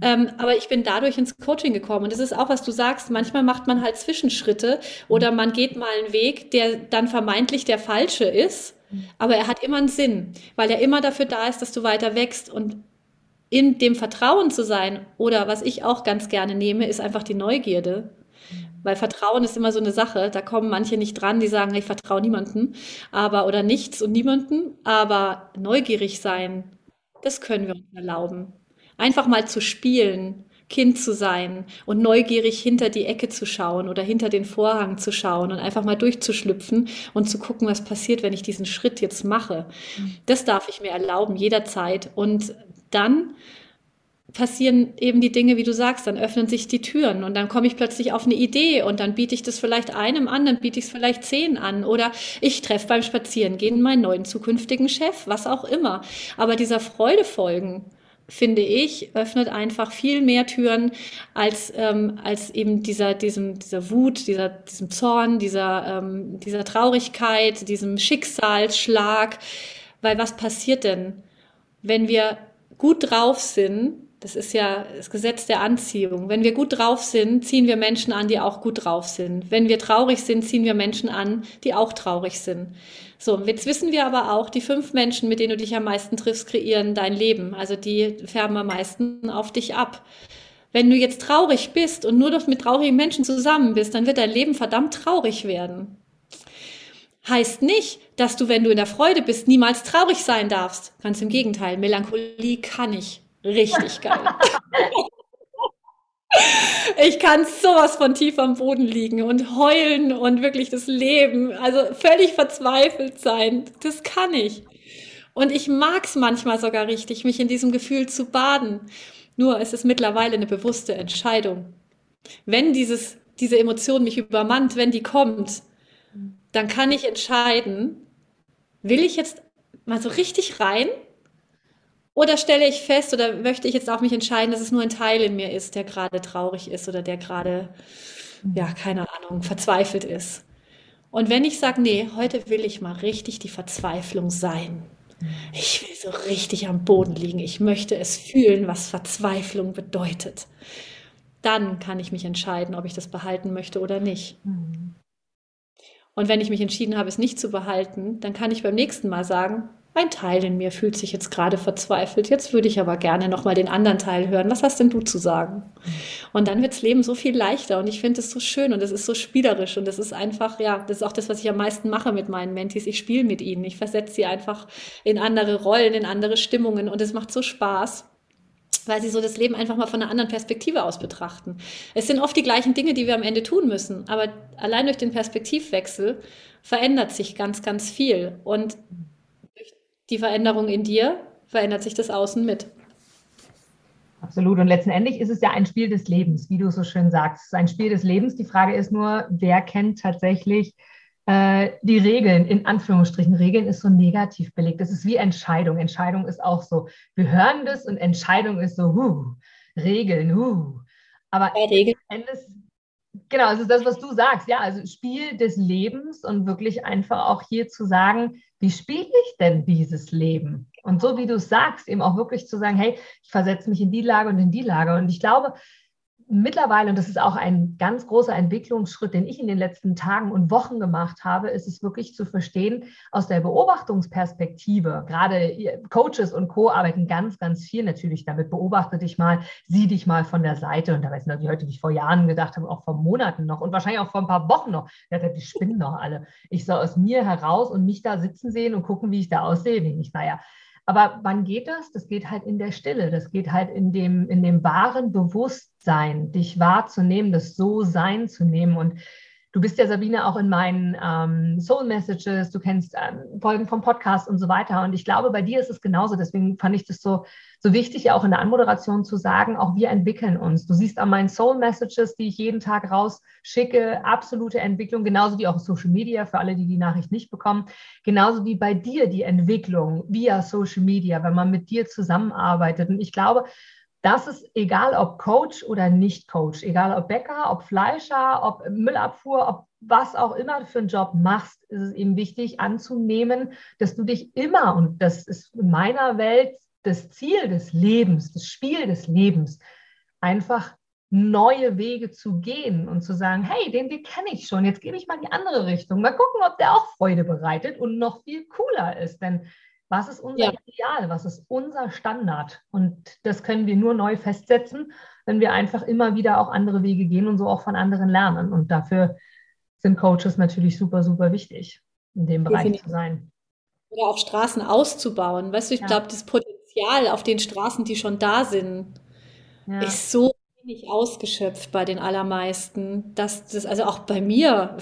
Ähm, aber ich bin dadurch ins Coaching gekommen. Und das ist auch, was du sagst, manchmal macht man halt Zwischenschritte oder man geht mal einen Weg, der dann vermeintlich der falsche ist. Aber er hat immer einen Sinn, weil er immer dafür da ist, dass du weiter wächst. Und in dem Vertrauen zu sein oder was ich auch ganz gerne nehme, ist einfach die Neugierde. Weil Vertrauen ist immer so eine Sache. Da kommen manche nicht dran, die sagen, ich vertraue niemanden, aber oder nichts und niemanden. Aber neugierig sein, das können wir uns erlauben. Einfach mal zu spielen, Kind zu sein und neugierig hinter die Ecke zu schauen oder hinter den Vorhang zu schauen und einfach mal durchzuschlüpfen und zu gucken, was passiert, wenn ich diesen Schritt jetzt mache. Das darf ich mir erlauben, jederzeit. Und dann passieren eben die Dinge, wie du sagst, dann öffnen sich die Türen und dann komme ich plötzlich auf eine Idee und dann biete ich das vielleicht einem an, dann biete ich es vielleicht zehn an oder ich treffe beim Spazierengehen meinen neuen zukünftigen Chef, was auch immer. Aber dieser Freude folgen, finde ich, öffnet einfach viel mehr Türen als, ähm, als eben dieser, diesem, dieser Wut, dieser, diesem Zorn, dieser, ähm, dieser Traurigkeit, diesem Schicksalsschlag. Weil was passiert denn, wenn wir gut drauf sind, das ist ja das Gesetz der Anziehung. Wenn wir gut drauf sind, ziehen wir Menschen an, die auch gut drauf sind. Wenn wir traurig sind, ziehen wir Menschen an, die auch traurig sind. So, jetzt wissen wir aber auch, die fünf Menschen, mit denen du dich am meisten triffst, kreieren dein Leben. Also die färben am meisten auf dich ab. Wenn du jetzt traurig bist und nur noch mit traurigen Menschen zusammen bist, dann wird dein Leben verdammt traurig werden heißt nicht, dass du, wenn du in der Freude bist, niemals traurig sein darfst. Ganz im Gegenteil, Melancholie kann ich richtig geil. ich kann sowas von tief am Boden liegen und heulen und wirklich das Leben, also völlig verzweifelt sein. Das kann ich. Und ich mag es manchmal sogar richtig, mich in diesem Gefühl zu baden. Nur es ist mittlerweile eine bewusste Entscheidung. Wenn dieses, diese Emotion mich übermannt, wenn die kommt, dann kann ich entscheiden, will ich jetzt mal so richtig rein oder stelle ich fest oder möchte ich jetzt auch mich entscheiden, dass es nur ein Teil in mir ist, der gerade traurig ist oder der gerade, ja, keine Ahnung, verzweifelt ist. Und wenn ich sage, nee, heute will ich mal richtig die Verzweiflung sein. Ich will so richtig am Boden liegen. Ich möchte es fühlen, was Verzweiflung bedeutet. Dann kann ich mich entscheiden, ob ich das behalten möchte oder nicht. Mhm. Und wenn ich mich entschieden habe, es nicht zu behalten, dann kann ich beim nächsten Mal sagen, ein Teil in mir fühlt sich jetzt gerade verzweifelt. Jetzt würde ich aber gerne nochmal den anderen Teil hören. Was hast denn du zu sagen? Und dann wird das Leben so viel leichter und ich finde es so schön und es ist so spielerisch und es ist einfach, ja, das ist auch das, was ich am meisten mache mit meinen Mentis. Ich spiele mit ihnen. Ich versetze sie einfach in andere Rollen, in andere Stimmungen und es macht so Spaß. Weil sie so das Leben einfach mal von einer anderen Perspektive aus betrachten. Es sind oft die gleichen Dinge, die wir am Ende tun müssen, aber allein durch den Perspektivwechsel verändert sich ganz, ganz viel. Und durch die Veränderung in dir verändert sich das Außen mit. Absolut. Und letztendlich ist es ja ein Spiel des Lebens, wie du so schön sagst. Es ist ein Spiel des Lebens. Die Frage ist nur, wer kennt tatsächlich äh, die Regeln, in Anführungsstrichen. Regeln ist so negativ belegt. Das ist wie Entscheidung. Entscheidung ist auch so. Wir hören das und Entscheidung ist so, huh, Regeln, huh. Aber ja, Regeln. Endes, genau, es ist das, was du sagst. Ja, also Spiel des Lebens und wirklich einfach auch hier zu sagen, wie spiele ich denn dieses Leben? Und so wie du es sagst, eben auch wirklich zu sagen, hey, ich versetze mich in die Lage und in die Lage. Und ich glaube, mittlerweile, und das ist auch ein ganz großer Entwicklungsschritt, den ich in den letzten Tagen und Wochen gemacht habe, ist es wirklich zu verstehen, aus der Beobachtungsperspektive, gerade Coaches und Co. arbeiten ganz, ganz viel natürlich damit. Beobachte dich mal, sieh dich mal von der Seite. Und da weiß ich natürlich heute, wie ich vor Jahren gedacht habe, auch vor Monaten noch und wahrscheinlich auch vor ein paar Wochen noch. Dachte, die spinnen doch alle. Ich soll aus mir heraus und mich da sitzen sehen und gucken, wie ich da aussehe. Wie ich, naja, aber wann geht das? Das geht halt in der Stille. Das geht halt in dem, in dem wahren Bewusstsein, dich wahrzunehmen, das So-Sein zu nehmen. Und Du bist ja, Sabine, auch in meinen ähm, Soul Messages, du kennst ähm, Folgen vom Podcast und so weiter. Und ich glaube, bei dir ist es genauso. Deswegen fand ich das so, so wichtig, auch in der Anmoderation zu sagen, auch wir entwickeln uns. Du siehst an meinen Soul Messages, die ich jeden Tag rausschicke, absolute Entwicklung, genauso wie auch Social Media, für alle, die die Nachricht nicht bekommen. Genauso wie bei dir die Entwicklung via Social Media, wenn man mit dir zusammenarbeitet. Und ich glaube, das ist egal, ob Coach oder nicht Coach, egal ob Bäcker, ob Fleischer, ob Müllabfuhr, ob was auch immer für einen Job machst, ist es eben wichtig anzunehmen, dass du dich immer, und das ist in meiner Welt das Ziel des Lebens, das Spiel des Lebens, einfach neue Wege zu gehen und zu sagen, hey, den Weg kenne ich schon, jetzt gebe ich mal in die andere Richtung. Mal gucken, ob der auch Freude bereitet und noch viel cooler ist. Denn was ist unser ja. Ideal? Was ist unser Standard? Und das können wir nur neu festsetzen, wenn wir einfach immer wieder auch andere Wege gehen und so auch von anderen lernen. Und dafür sind Coaches natürlich super, super wichtig, in dem Bereich Definitiv. zu sein. Oder auch Straßen auszubauen. Weißt du, ich ja. glaube, das Potenzial auf den Straßen, die schon da sind, ja. ist so wenig ausgeschöpft bei den allermeisten, dass das, also auch bei mir,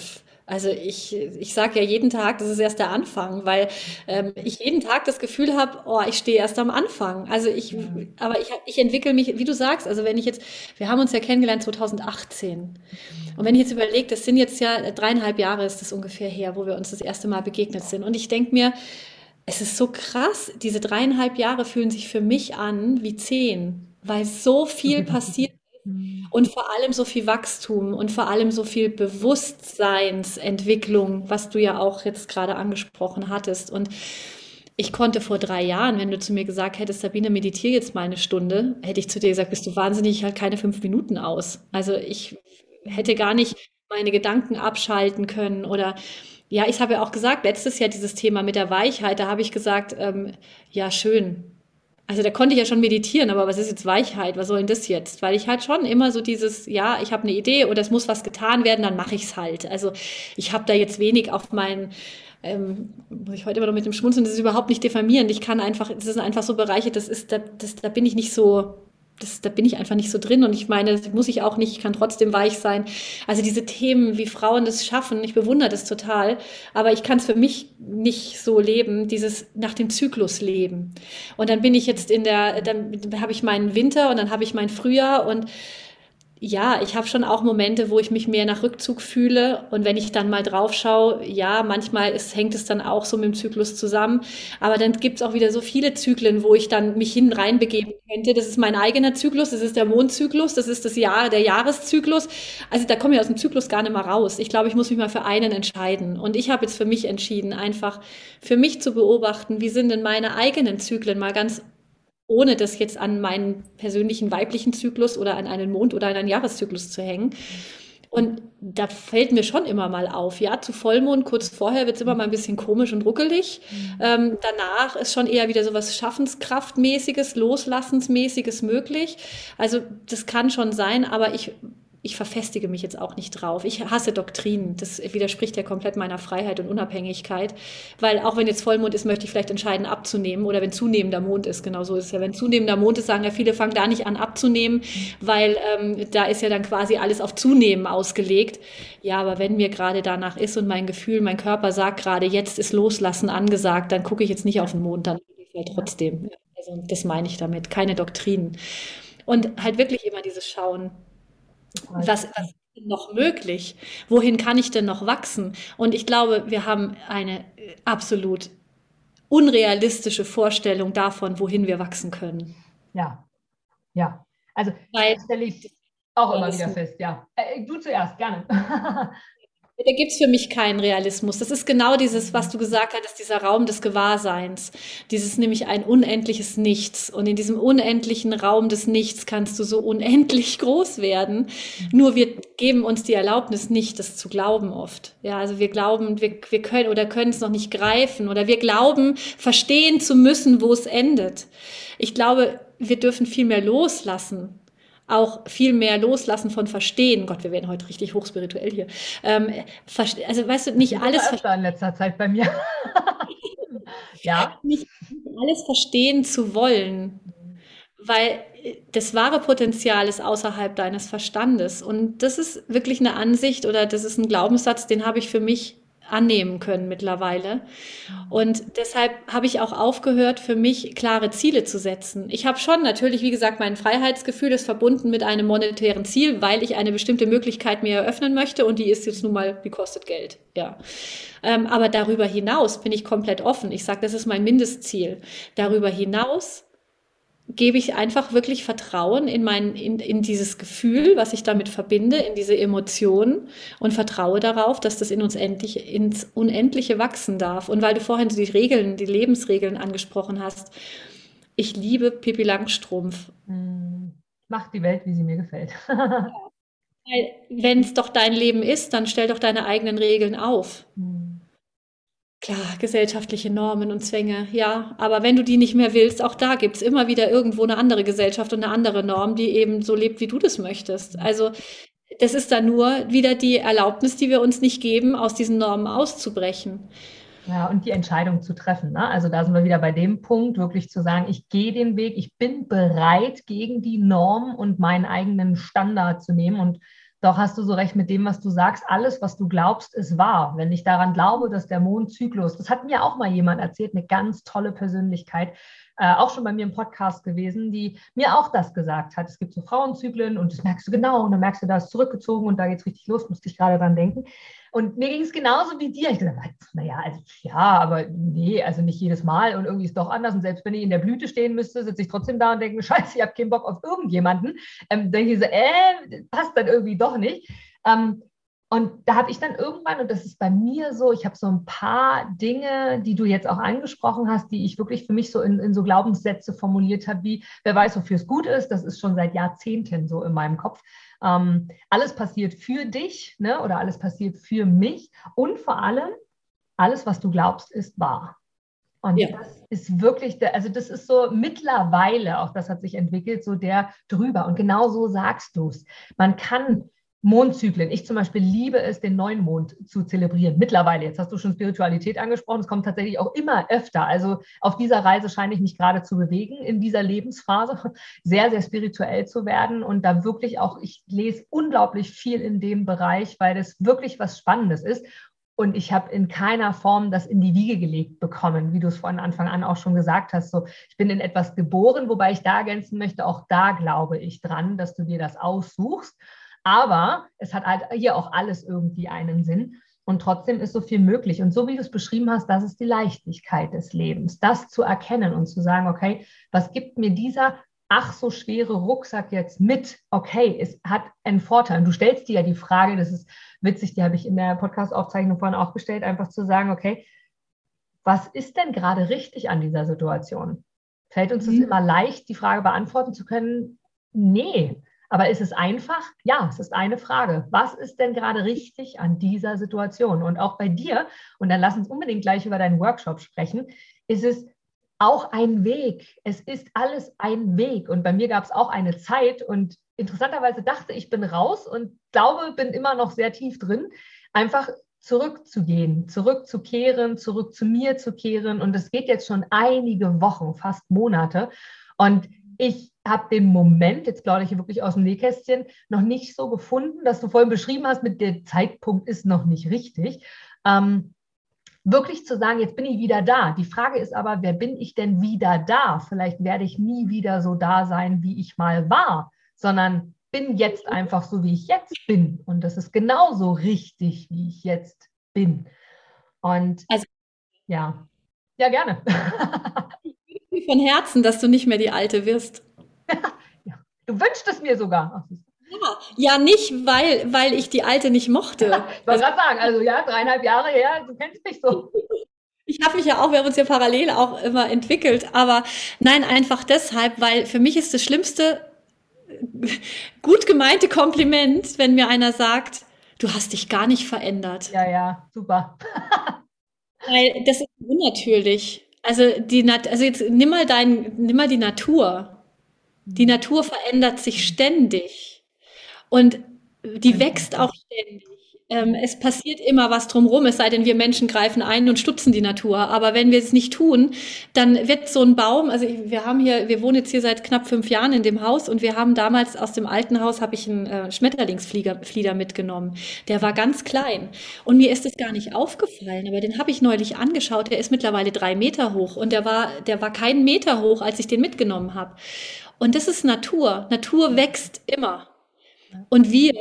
also ich, ich sage ja jeden Tag, das ist erst der Anfang, weil ähm, ich jeden Tag das Gefühl habe, oh, ich stehe erst am Anfang. Also ich, aber ich, ich entwickle mich, wie du sagst, also wenn ich jetzt, wir haben uns ja kennengelernt 2018. Und wenn ich jetzt überlege, das sind jetzt ja dreieinhalb Jahre ist das ungefähr her, wo wir uns das erste Mal begegnet sind. Und ich denke mir, es ist so krass, diese dreieinhalb Jahre fühlen sich für mich an wie zehn, weil so viel passiert Mhm. Und vor allem so viel Wachstum und vor allem so viel Bewusstseinsentwicklung, was du ja auch jetzt gerade angesprochen hattest. Und ich konnte vor drei Jahren, wenn du zu mir gesagt hättest, Sabine, meditiere jetzt mal eine Stunde, hätte ich zu dir gesagt, bist du wahnsinnig, ich halte keine fünf Minuten aus. Also ich hätte gar nicht meine Gedanken abschalten können oder ja, ich habe ja auch gesagt, letztes Jahr dieses Thema mit der Weichheit, da habe ich gesagt, ähm, ja, schön, also da konnte ich ja schon meditieren, aber was ist jetzt Weichheit? Was soll denn das jetzt? Weil ich halt schon immer so dieses, ja, ich habe eine Idee oder es muss was getan werden, dann mache ich es halt. Also ich habe da jetzt wenig auf meinen, ähm, muss ich heute immer noch mit dem Schmunzeln, das ist überhaupt nicht diffamierend. Ich kann einfach, das sind einfach so Bereiche, das ist, da, das, da bin ich nicht so, das, da bin ich einfach nicht so drin und ich meine, das muss ich auch nicht, ich kann trotzdem weich sein. Also diese Themen, wie Frauen das schaffen, ich bewundere das total, aber ich kann es für mich nicht so leben, dieses nach dem Zyklus leben. Und dann bin ich jetzt in der, dann habe ich meinen Winter und dann habe ich mein Frühjahr und ja, ich habe schon auch Momente, wo ich mich mehr nach Rückzug fühle. Und wenn ich dann mal drauf schaue, ja, manchmal ist, hängt es dann auch so mit dem Zyklus zusammen. Aber dann gibt es auch wieder so viele Zyklen, wo ich dann mich hin reinbegeben könnte. Das ist mein eigener Zyklus, das ist der Mondzyklus, das ist das Jahr, der Jahreszyklus. Also da komme ich aus dem Zyklus gar nicht mehr raus. Ich glaube, ich muss mich mal für einen entscheiden. Und ich habe jetzt für mich entschieden, einfach für mich zu beobachten, wie sind denn meine eigenen Zyklen mal ganz ohne das jetzt an meinen persönlichen weiblichen Zyklus oder an einen Mond- oder an einen Jahreszyklus zu hängen. Und da fällt mir schon immer mal auf, ja, zu Vollmond, kurz vorher wird es immer mal ein bisschen komisch und ruckelig. Mhm. Ähm, danach ist schon eher wieder so was Schaffenskraftmäßiges, Loslassensmäßiges möglich. Also das kann schon sein, aber ich ich verfestige mich jetzt auch nicht drauf. Ich hasse Doktrinen. Das widerspricht ja komplett meiner Freiheit und Unabhängigkeit. Weil auch wenn jetzt Vollmond ist, möchte ich vielleicht entscheiden, abzunehmen. Oder wenn zunehmender Mond ist, genau so ist es ja. Wenn zunehmender Mond ist, sagen ja viele, fangen da nicht an abzunehmen, weil ähm, da ist ja dann quasi alles auf Zunehmen ausgelegt. Ja, aber wenn mir gerade danach ist und mein Gefühl, mein Körper sagt gerade, jetzt ist Loslassen angesagt, dann gucke ich jetzt nicht auf den Mond, dann halt trotzdem. Also das meine ich damit. Keine Doktrinen. Und halt wirklich immer dieses Schauen was, was ist denn noch möglich? Wohin kann ich denn noch wachsen? Und ich glaube, wir haben eine äh, absolut unrealistische Vorstellung davon, wohin wir wachsen können. Ja, ja. Also, Weil, das stelle ich auch immer wieder fest, ja. Äh, du zuerst, gerne. Da gibt es für mich keinen Realismus. Das ist genau dieses, was du gesagt hast, dieser Raum des Gewahrseins. Dieses nämlich ein unendliches Nichts. Und in diesem unendlichen Raum des Nichts kannst du so unendlich groß werden. Nur wir geben uns die Erlaubnis nicht, das zu glauben oft. Ja, also wir glauben, wir, wir können oder können es noch nicht greifen oder wir glauben, verstehen zu müssen, wo es endet. Ich glaube, wir dürfen viel mehr loslassen auch viel mehr loslassen von Verstehen. Gott, wir werden heute richtig hochspirituell hier. Ähm, also weißt du, nicht alles. in letzter Zeit bei mir. ja. Nicht alles verstehen zu wollen, weil das wahre Potenzial ist außerhalb deines Verstandes. Und das ist wirklich eine Ansicht oder das ist ein Glaubenssatz, den habe ich für mich annehmen können mittlerweile. Und deshalb habe ich auch aufgehört, für mich klare Ziele zu setzen. Ich habe schon natürlich, wie gesagt, mein Freiheitsgefühl ist verbunden mit einem monetären Ziel, weil ich eine bestimmte Möglichkeit mir eröffnen möchte und die ist jetzt nun mal, die kostet Geld. Ja. Ähm, aber darüber hinaus bin ich komplett offen. Ich sage, das ist mein Mindestziel. Darüber hinaus gebe ich einfach wirklich Vertrauen in mein, in, in dieses Gefühl, was ich damit verbinde, in diese Emotionen und vertraue darauf, dass das in uns endlich, ins Unendliche wachsen darf. Und weil du vorhin die Regeln, die Lebensregeln angesprochen hast, ich liebe Pippi Langstrumpf. Hm. Mach die Welt, wie sie mir gefällt. Wenn es doch dein Leben ist, dann stell doch deine eigenen Regeln auf. Mhm. Klar, gesellschaftliche Normen und Zwänge, ja. Aber wenn du die nicht mehr willst, auch da gibt es immer wieder irgendwo eine andere Gesellschaft und eine andere Norm, die eben so lebt, wie du das möchtest. Also das ist dann nur wieder die Erlaubnis, die wir uns nicht geben, aus diesen Normen auszubrechen. Ja, und die Entscheidung zu treffen. Ne? Also da sind wir wieder bei dem Punkt, wirklich zu sagen, ich gehe den Weg, ich bin bereit, gegen die Norm und meinen eigenen Standard zu nehmen und doch hast du so recht mit dem, was du sagst. Alles, was du glaubst, ist wahr. Wenn ich daran glaube, dass der Mondzyklus, das hat mir auch mal jemand erzählt, eine ganz tolle Persönlichkeit, äh, auch schon bei mir im Podcast gewesen, die mir auch das gesagt hat. Es gibt so Frauenzyklen und das merkst du genau und dann merkst du, da ist zurückgezogen und da geht es richtig los, musste ich gerade dran denken. Und mir ging es genauso wie dir. Ich dachte, naja, also ja, aber nee, also nicht jedes Mal und irgendwie ist doch anders. Und selbst wenn ich in der Blüte stehen müsste, sitze ich trotzdem da und denke scheiße, ich habe keinen Bock auf irgendjemanden. Ähm, denke ich so, äh, passt dann irgendwie doch nicht. Ähm, und da habe ich dann irgendwann, und das ist bei mir so, ich habe so ein paar Dinge, die du jetzt auch angesprochen hast, die ich wirklich für mich so in, in so Glaubenssätze formuliert habe, wie, wer weiß, wofür es gut ist, das ist schon seit Jahrzehnten so in meinem Kopf. Ähm, alles passiert für dich ne? oder alles passiert für mich und vor allem, alles, was du glaubst, ist wahr. Und ja. das ist wirklich, der, also das ist so mittlerweile, auch das hat sich entwickelt, so der drüber. Und genau so sagst du es. Man kann Mondzyklen. Ich zum Beispiel liebe es, den Neumond zu zelebrieren. Mittlerweile, jetzt hast du schon Spiritualität angesprochen, es kommt tatsächlich auch immer öfter. Also auf dieser Reise scheine ich mich gerade zu bewegen, in dieser Lebensphase, sehr, sehr spirituell zu werden und da wirklich auch, ich lese unglaublich viel in dem Bereich, weil das wirklich was Spannendes ist. Und ich habe in keiner Form das in die Wiege gelegt bekommen, wie du es von Anfang an auch schon gesagt hast. So, ich bin in etwas geboren, wobei ich da ergänzen möchte, auch da glaube ich dran, dass du dir das aussuchst. Aber es hat halt hier auch alles irgendwie einen Sinn. Und trotzdem ist so viel möglich. Und so wie du es beschrieben hast, das ist die Leichtigkeit des Lebens, das zu erkennen und zu sagen, okay, was gibt mir dieser ach so schwere Rucksack jetzt mit? Okay, es hat einen Vorteil. Und du stellst dir ja die Frage, das ist witzig, die habe ich in der Podcast-Aufzeichnung vorhin auch gestellt, einfach zu sagen, okay, was ist denn gerade richtig an dieser Situation? Fällt uns es mhm. immer leicht, die Frage beantworten zu können? Nee, aber ist es einfach? Ja, es ist eine Frage. Was ist denn gerade richtig an dieser Situation? Und auch bei dir, und dann lass uns unbedingt gleich über deinen Workshop sprechen, ist es auch ein Weg. Es ist alles ein Weg. Und bei mir gab es auch eine Zeit und interessanterweise dachte ich, bin raus und glaube, bin immer noch sehr tief drin, einfach zurückzugehen, zurückzukehren, zurück zu mir zu kehren. Und es geht jetzt schon einige Wochen, fast Monate. Und ich habe den Moment, jetzt plaudere ich hier wirklich aus dem Nähkästchen, noch nicht so gefunden, dass du vorhin beschrieben hast, mit dem Zeitpunkt ist noch nicht richtig. Ähm, wirklich zu sagen, jetzt bin ich wieder da. Die Frage ist aber, wer bin ich denn wieder da? Vielleicht werde ich nie wieder so da sein, wie ich mal war, sondern bin jetzt einfach so, wie ich jetzt bin. Und das ist genauso richtig, wie ich jetzt bin. Und also, ja, ja, gerne. von Herzen, dass du nicht mehr die Alte wirst. Du wünschst es mir sogar. Ja, nicht, weil, weil ich die Alte nicht mochte. Ich wollte gerade sagen, also ja, dreieinhalb Jahre her, du kennst mich so. Ich habe mich ja auch, wir haben uns ja parallel auch immer entwickelt, aber nein, einfach deshalb, weil für mich ist das Schlimmste gut gemeinte Kompliment, wenn mir einer sagt, du hast dich gar nicht verändert. Ja, ja, super. weil das ist unnatürlich. Also die also jetzt nimm mal dein, nimm mal die Natur. Die Natur verändert sich ständig und die wächst auch ständig. Ähm, es passiert immer was drumherum, es sei denn, wir Menschen greifen ein und stutzen die Natur. Aber wenn wir es nicht tun, dann wird so ein Baum, also wir haben hier, wir wohnen jetzt hier seit knapp fünf Jahren in dem Haus und wir haben damals aus dem alten Haus habe ich einen äh, Schmetterlingsflieder mitgenommen. Der war ganz klein. Und mir ist es gar nicht aufgefallen, aber den habe ich neulich angeschaut. Der ist mittlerweile drei Meter hoch und der war, der war keinen Meter hoch, als ich den mitgenommen habe. Und das ist Natur. Natur wächst immer. Und wir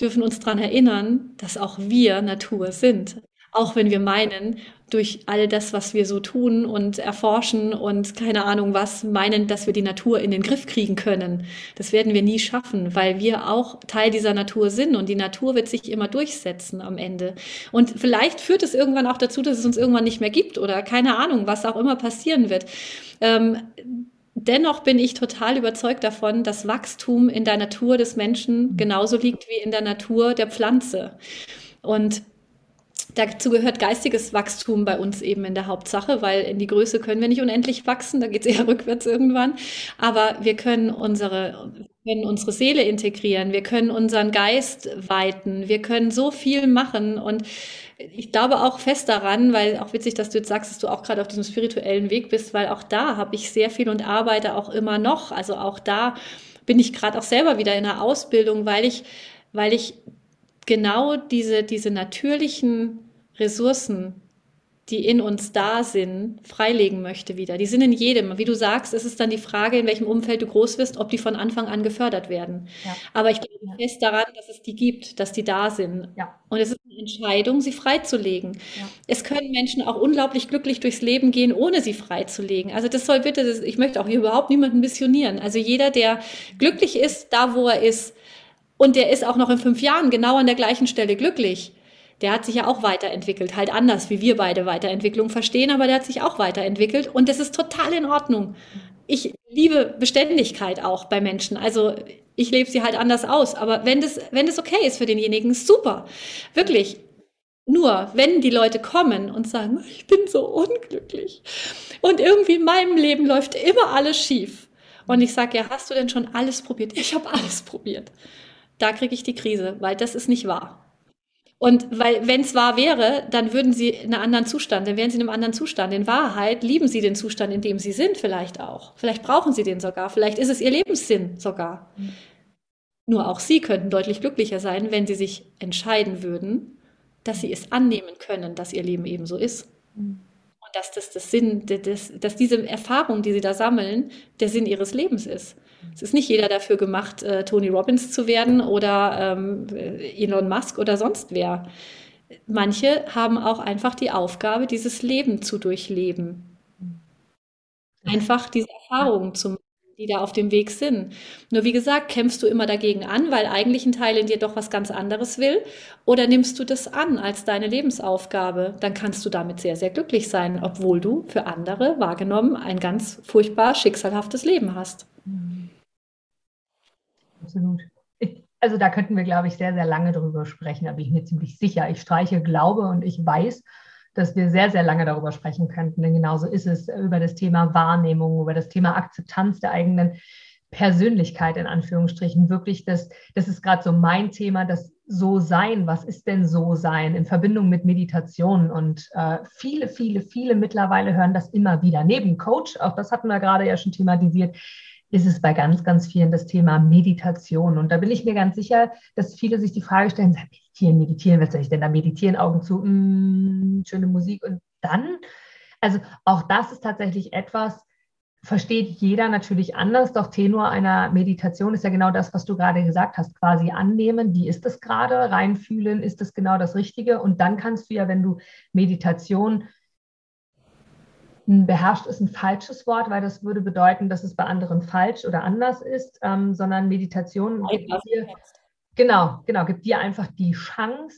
dürfen uns daran erinnern, dass auch wir Natur sind. Auch wenn wir meinen, durch all das, was wir so tun und erforschen und keine Ahnung was, meinen, dass wir die Natur in den Griff kriegen können. Das werden wir nie schaffen, weil wir auch Teil dieser Natur sind und die Natur wird sich immer durchsetzen am Ende. Und vielleicht führt es irgendwann auch dazu, dass es uns irgendwann nicht mehr gibt oder keine Ahnung, was auch immer passieren wird. Ähm, Dennoch bin ich total überzeugt davon, dass Wachstum in der Natur des Menschen genauso liegt wie in der Natur der Pflanze. Und Dazu gehört geistiges Wachstum bei uns eben in der Hauptsache, weil in die Größe können wir nicht unendlich wachsen, da geht es eher rückwärts irgendwann. Aber wir können unsere, können unsere Seele integrieren, wir können unseren Geist weiten, wir können so viel machen. Und ich glaube auch fest daran, weil auch witzig, dass du jetzt sagst, dass du auch gerade auf diesem spirituellen Weg bist, weil auch da habe ich sehr viel und arbeite auch immer noch. Also auch da bin ich gerade auch selber wieder in der Ausbildung, weil ich, weil ich genau diese, diese natürlichen Ressourcen, die in uns da sind, freilegen möchte wieder. Die sind in jedem. Wie du sagst, es ist dann die Frage, in welchem Umfeld du groß wirst, ob die von Anfang an gefördert werden. Ja. Aber ich glaube ja. fest daran, dass es die gibt, dass die da sind. Ja. Und es ist eine Entscheidung, sie freizulegen. Es können Menschen auch unglaublich glücklich durchs Leben gehen, ohne sie freizulegen. Also das soll bitte, das, ich möchte auch hier überhaupt niemanden missionieren. Also jeder, der glücklich ist, da wo er ist, und der ist auch noch in fünf Jahren genau an der gleichen Stelle glücklich. Der hat sich ja auch weiterentwickelt, halt anders, wie wir beide Weiterentwicklung verstehen, aber der hat sich auch weiterentwickelt und das ist total in Ordnung. Ich liebe Beständigkeit auch bei Menschen. Also ich lebe sie halt anders aus, aber wenn das, wenn das okay ist für denjenigen, super. Wirklich. Nur, wenn die Leute kommen und sagen, ich bin so unglücklich und irgendwie in meinem Leben läuft immer alles schief. Und ich sage, ja, hast du denn schon alles probiert? Ich habe alles probiert da kriege ich die Krise, weil das ist nicht wahr. Und weil, wenn es wahr wäre, dann würden sie in einem anderen Zustand, dann wären sie in einem anderen Zustand. In Wahrheit lieben sie den Zustand, in dem sie sind, vielleicht auch. Vielleicht brauchen sie den sogar. Vielleicht ist es ihr Lebenssinn sogar. Mhm. Nur auch sie könnten deutlich glücklicher sein, wenn sie sich entscheiden würden, dass sie es annehmen können, dass ihr Leben eben so ist. Mhm. Und dass das, das Sinn, das, dass diese Erfahrung, die sie da sammeln, der Sinn ihres Lebens ist. Es ist nicht jeder dafür gemacht, äh, Tony Robbins zu werden oder ähm, Elon Musk oder sonst wer. Manche haben auch einfach die Aufgabe, dieses Leben zu durchleben. Einfach diese Erfahrungen zu machen, die da auf dem Weg sind. Nur wie gesagt, kämpfst du immer dagegen an, weil eigentlich ein Teil in dir doch was ganz anderes will? Oder nimmst du das an als deine Lebensaufgabe? Dann kannst du damit sehr, sehr glücklich sein, obwohl du für andere wahrgenommen ein ganz furchtbar schicksalhaftes Leben hast. Mhm. Absolut. also da könnten wir, glaube ich, sehr, sehr lange drüber sprechen, da bin ich mir ziemlich sicher. Ich streiche Glaube und ich weiß, dass wir sehr, sehr lange darüber sprechen könnten. Denn genauso ist es über das Thema Wahrnehmung, über das Thema Akzeptanz der eigenen Persönlichkeit in Anführungsstrichen. Wirklich, das, das ist gerade so mein Thema, das So-Sein. Was ist denn So-Sein in Verbindung mit Meditation? Und äh, viele, viele, viele mittlerweile hören das immer wieder. Neben Coach, auch das hatten wir gerade ja schon thematisiert, ist es bei ganz, ganz vielen das Thema Meditation. Und da bin ich mir ganz sicher, dass viele sich die Frage stellen, meditieren, meditieren, was soll ich denn da meditieren? Augen zu, mm, schöne Musik. Und dann, also auch das ist tatsächlich etwas, versteht jeder natürlich anders, doch Tenor einer Meditation ist ja genau das, was du gerade gesagt hast, quasi annehmen, wie ist es gerade, reinfühlen, ist es genau das Richtige und dann kannst du ja, wenn du Meditation beherrscht ist ein falsches Wort, weil das würde bedeuten, dass es bei anderen falsch oder anders ist, ähm, sondern Meditation gibt dir, genau, genau, gibt dir einfach die Chance,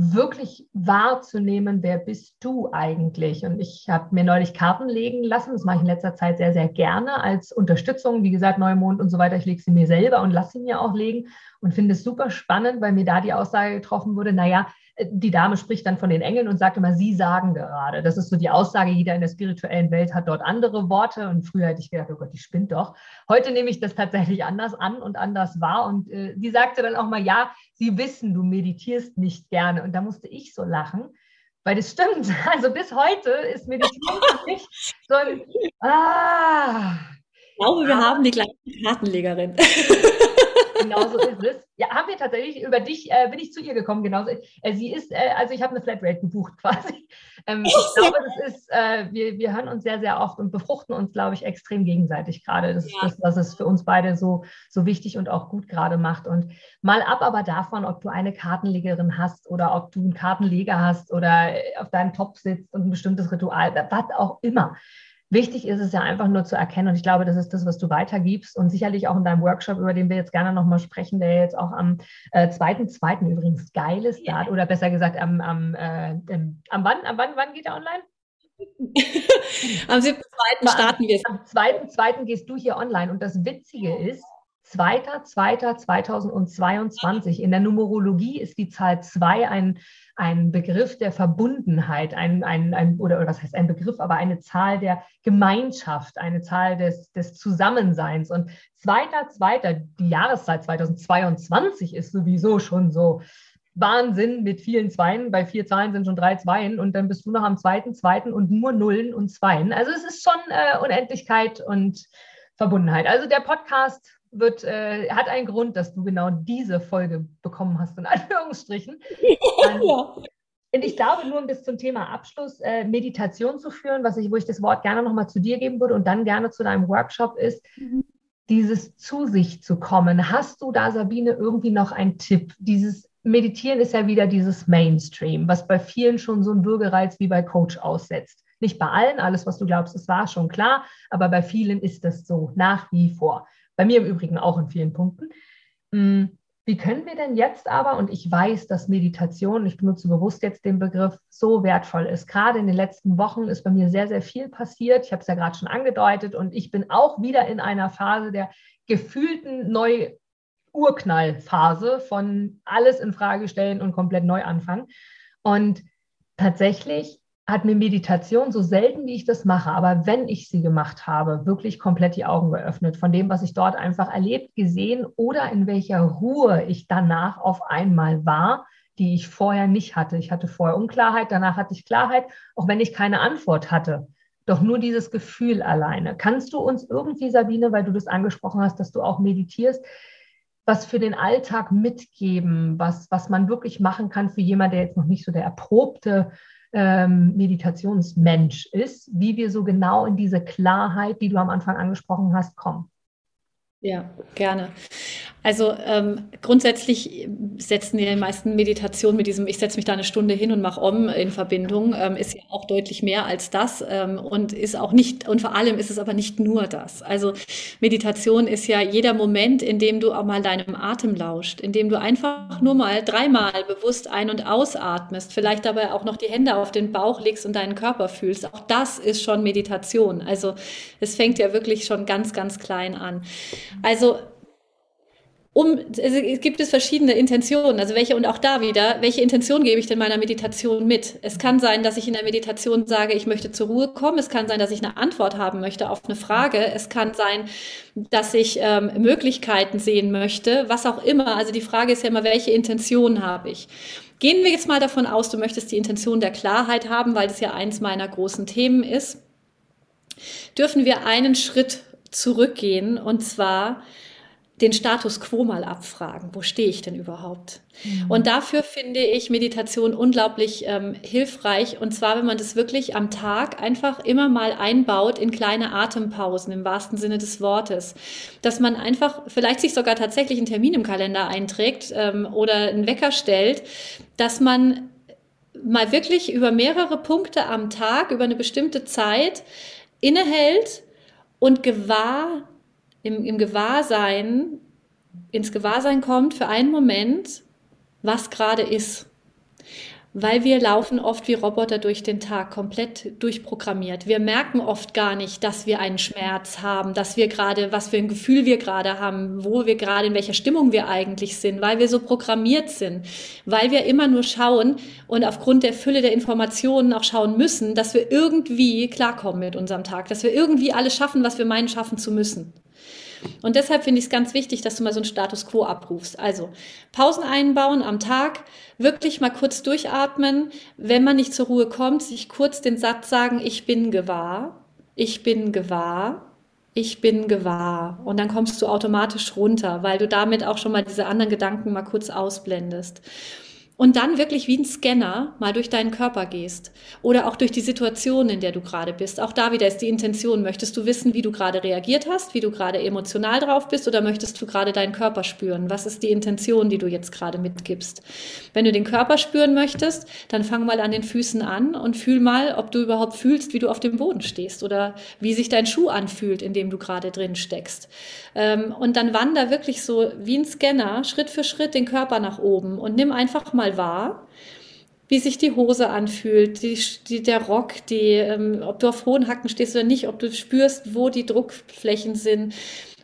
wirklich wahrzunehmen, wer bist du eigentlich? Und ich habe mir neulich Karten legen lassen. Das mache ich in letzter Zeit sehr, sehr gerne als Unterstützung. Wie gesagt, Neumond und so weiter. Ich lege sie mir selber und lasse sie mir auch legen und finde es super spannend, weil mir da die Aussage getroffen wurde, naja, die Dame spricht dann von den Engeln und sagt immer, sie sagen gerade. Das ist so die Aussage, jeder in der spirituellen Welt hat dort andere Worte. Und früher hätte ich gedacht, oh Gott, die spinnt doch. Heute nehme ich das tatsächlich anders an und anders wahr. Und äh, die sagte dann auch mal, ja, sie wissen, du meditierst nicht gerne. Und da musste ich so lachen, weil das stimmt. Also bis heute ist Meditieren nicht so ein, ah. Ich glaube, wir ah. haben die gleiche Kartenlegerin. Genau so ist es. Ja, haben wir tatsächlich. Über dich äh, bin ich zu ihr gekommen, genauso. Äh, sie ist, äh, also ich habe eine Flatrate gebucht quasi. Ähm, ich glaube, das ist, äh, wir, wir hören uns sehr, sehr oft und befruchten uns, glaube ich, extrem gegenseitig gerade. Das ja. ist das, was es für uns beide so, so wichtig und auch gut gerade macht. Und mal ab aber davon, ob du eine Kartenlegerin hast oder ob du einen Kartenleger hast oder äh, auf deinem Top sitzt und ein bestimmtes Ritual, was auch immer. Wichtig ist es ja einfach nur zu erkennen, und ich glaube, das ist das, was du weitergibst und sicherlich auch in deinem Workshop, über den wir jetzt gerne nochmal sprechen, der jetzt auch am äh, 2.2. übrigens geiles Start, ja. oder besser gesagt, am, am, äh, am wann, am wann, wann geht er online? am 7.2. starten wir es. Am 2.2. gehst du hier online und das Witzige ist, 2.2.2022. In der Numerologie ist die Zahl 2 ein, ein Begriff der Verbundenheit, ein, ein, ein, oder, was heißt ein Begriff, aber eine Zahl der Gemeinschaft, eine Zahl des, des Zusammenseins. Und 2.2., die Jahreszahl 2022 ist sowieso schon so Wahnsinn mit vielen Zweien. Bei vier Zahlen sind schon drei Zweien und dann bist du noch am zweiten, zweiten und nur Nullen und Zweien. Also es ist schon äh, Unendlichkeit und Verbundenheit. Also der Podcast wird, äh, hat einen Grund, dass du genau diese Folge bekommen hast, in Anführungsstrichen. Ähm, ja. Und ich glaube, nur bis zum Thema Abschluss äh, Meditation zu führen, was ich, wo ich das Wort gerne nochmal zu dir geben würde und dann gerne zu deinem Workshop ist, mhm. dieses zu sich zu kommen. Hast du da, Sabine, irgendwie noch einen Tipp? Dieses Meditieren ist ja wieder dieses Mainstream, was bei vielen schon so ein Würgereiz wie bei Coach aussetzt. Nicht bei allen, alles, was du glaubst, das war schon klar, aber bei vielen ist das so, nach wie vor. Bei mir im Übrigen auch in vielen Punkten. Mm, wie können wir denn jetzt aber, und ich weiß, dass Meditation, ich benutze bewusst jetzt den Begriff, so wertvoll ist. Gerade in den letzten Wochen ist bei mir sehr, sehr viel passiert. Ich habe es ja gerade schon angedeutet und ich bin auch wieder in einer Phase der gefühlten Neu-Urknall-Phase von alles in Frage stellen und komplett neu anfangen. Und tatsächlich hat mir Meditation so selten, wie ich das mache, aber wenn ich sie gemacht habe, wirklich komplett die Augen geöffnet von dem, was ich dort einfach erlebt, gesehen oder in welcher Ruhe ich danach auf einmal war, die ich vorher nicht hatte. Ich hatte vorher Unklarheit, danach hatte ich Klarheit, auch wenn ich keine Antwort hatte. Doch nur dieses Gefühl alleine. Kannst du uns irgendwie, Sabine, weil du das angesprochen hast, dass du auch meditierst, was für den Alltag mitgeben, was, was man wirklich machen kann für jemanden, der jetzt noch nicht so der erprobte ähm, Meditationsmensch ist, wie wir so genau in diese Klarheit, die du am Anfang angesprochen hast, kommen. Ja, gerne. Also ähm, grundsätzlich setzen die meisten Meditationen mit diesem, ich setze mich da eine Stunde hin und mache Om in Verbindung, ähm, ist ja auch deutlich mehr als das ähm, und ist auch nicht, und vor allem ist es aber nicht nur das. Also Meditation ist ja jeder Moment, in dem du auch mal deinem Atem lauscht, in dem du einfach nur mal dreimal bewusst ein- und ausatmest, vielleicht dabei auch noch die Hände auf den Bauch legst und deinen Körper fühlst. Auch das ist schon Meditation. Also es fängt ja wirklich schon ganz, ganz klein an. Also um, es gibt es verschiedene Intentionen, also welche und auch da wieder, welche Intention gebe ich denn meiner Meditation mit? Es kann sein, dass ich in der Meditation sage, ich möchte zur Ruhe kommen. Es kann sein, dass ich eine Antwort haben möchte auf eine Frage. Es kann sein, dass ich ähm, Möglichkeiten sehen möchte, was auch immer. Also die Frage ist ja immer, welche Intention habe ich? Gehen wir jetzt mal davon aus, du möchtest die Intention der Klarheit haben, weil das ja eins meiner großen Themen ist. Dürfen wir einen Schritt zurückgehen und zwar den Status quo mal abfragen. Wo stehe ich denn überhaupt? Mhm. Und dafür finde ich Meditation unglaublich ähm, hilfreich. Und zwar, wenn man das wirklich am Tag einfach immer mal einbaut in kleine Atempausen im wahrsten Sinne des Wortes. Dass man einfach vielleicht sich sogar tatsächlich einen Termin im Kalender einträgt ähm, oder einen Wecker stellt, dass man mal wirklich über mehrere Punkte am Tag, über eine bestimmte Zeit innehält und gewahr im, im Gewahrsein, ins Gewahrsein kommt für einen Moment, was gerade ist. Weil wir laufen oft wie Roboter durch den Tag, komplett durchprogrammiert. Wir merken oft gar nicht, dass wir einen Schmerz haben, dass wir gerade, was für ein Gefühl wir gerade haben, wo wir gerade, in welcher Stimmung wir eigentlich sind, weil wir so programmiert sind, weil wir immer nur schauen und aufgrund der Fülle der Informationen auch schauen müssen, dass wir irgendwie klarkommen mit unserem Tag, dass wir irgendwie alles schaffen, was wir meinen, schaffen zu müssen. Und deshalb finde ich es ganz wichtig, dass du mal so einen Status quo abrufst. Also Pausen einbauen am Tag, wirklich mal kurz durchatmen. Wenn man nicht zur Ruhe kommt, sich kurz den Satz sagen, ich bin gewahr, ich bin gewahr. Ich bin gewahr. Und dann kommst du automatisch runter, weil du damit auch schon mal diese anderen Gedanken mal kurz ausblendest und dann wirklich wie ein Scanner mal durch deinen Körper gehst oder auch durch die Situation, in der du gerade bist. Auch da wieder ist die Intention. Möchtest du wissen, wie du gerade reagiert hast, wie du gerade emotional drauf bist oder möchtest du gerade deinen Körper spüren? Was ist die Intention, die du jetzt gerade mitgibst? Wenn du den Körper spüren möchtest, dann fang mal an den Füßen an und fühl mal, ob du überhaupt fühlst, wie du auf dem Boden stehst oder wie sich dein Schuh anfühlt, in dem du gerade drin steckst. Ähm, und dann wander wirklich so wie ein Scanner Schritt für Schritt den Körper nach oben und nimm einfach mal wahr, wie sich die Hose anfühlt, die, die, der Rock, die, ähm, ob du auf hohen Hacken stehst oder nicht, ob du spürst, wo die Druckflächen sind,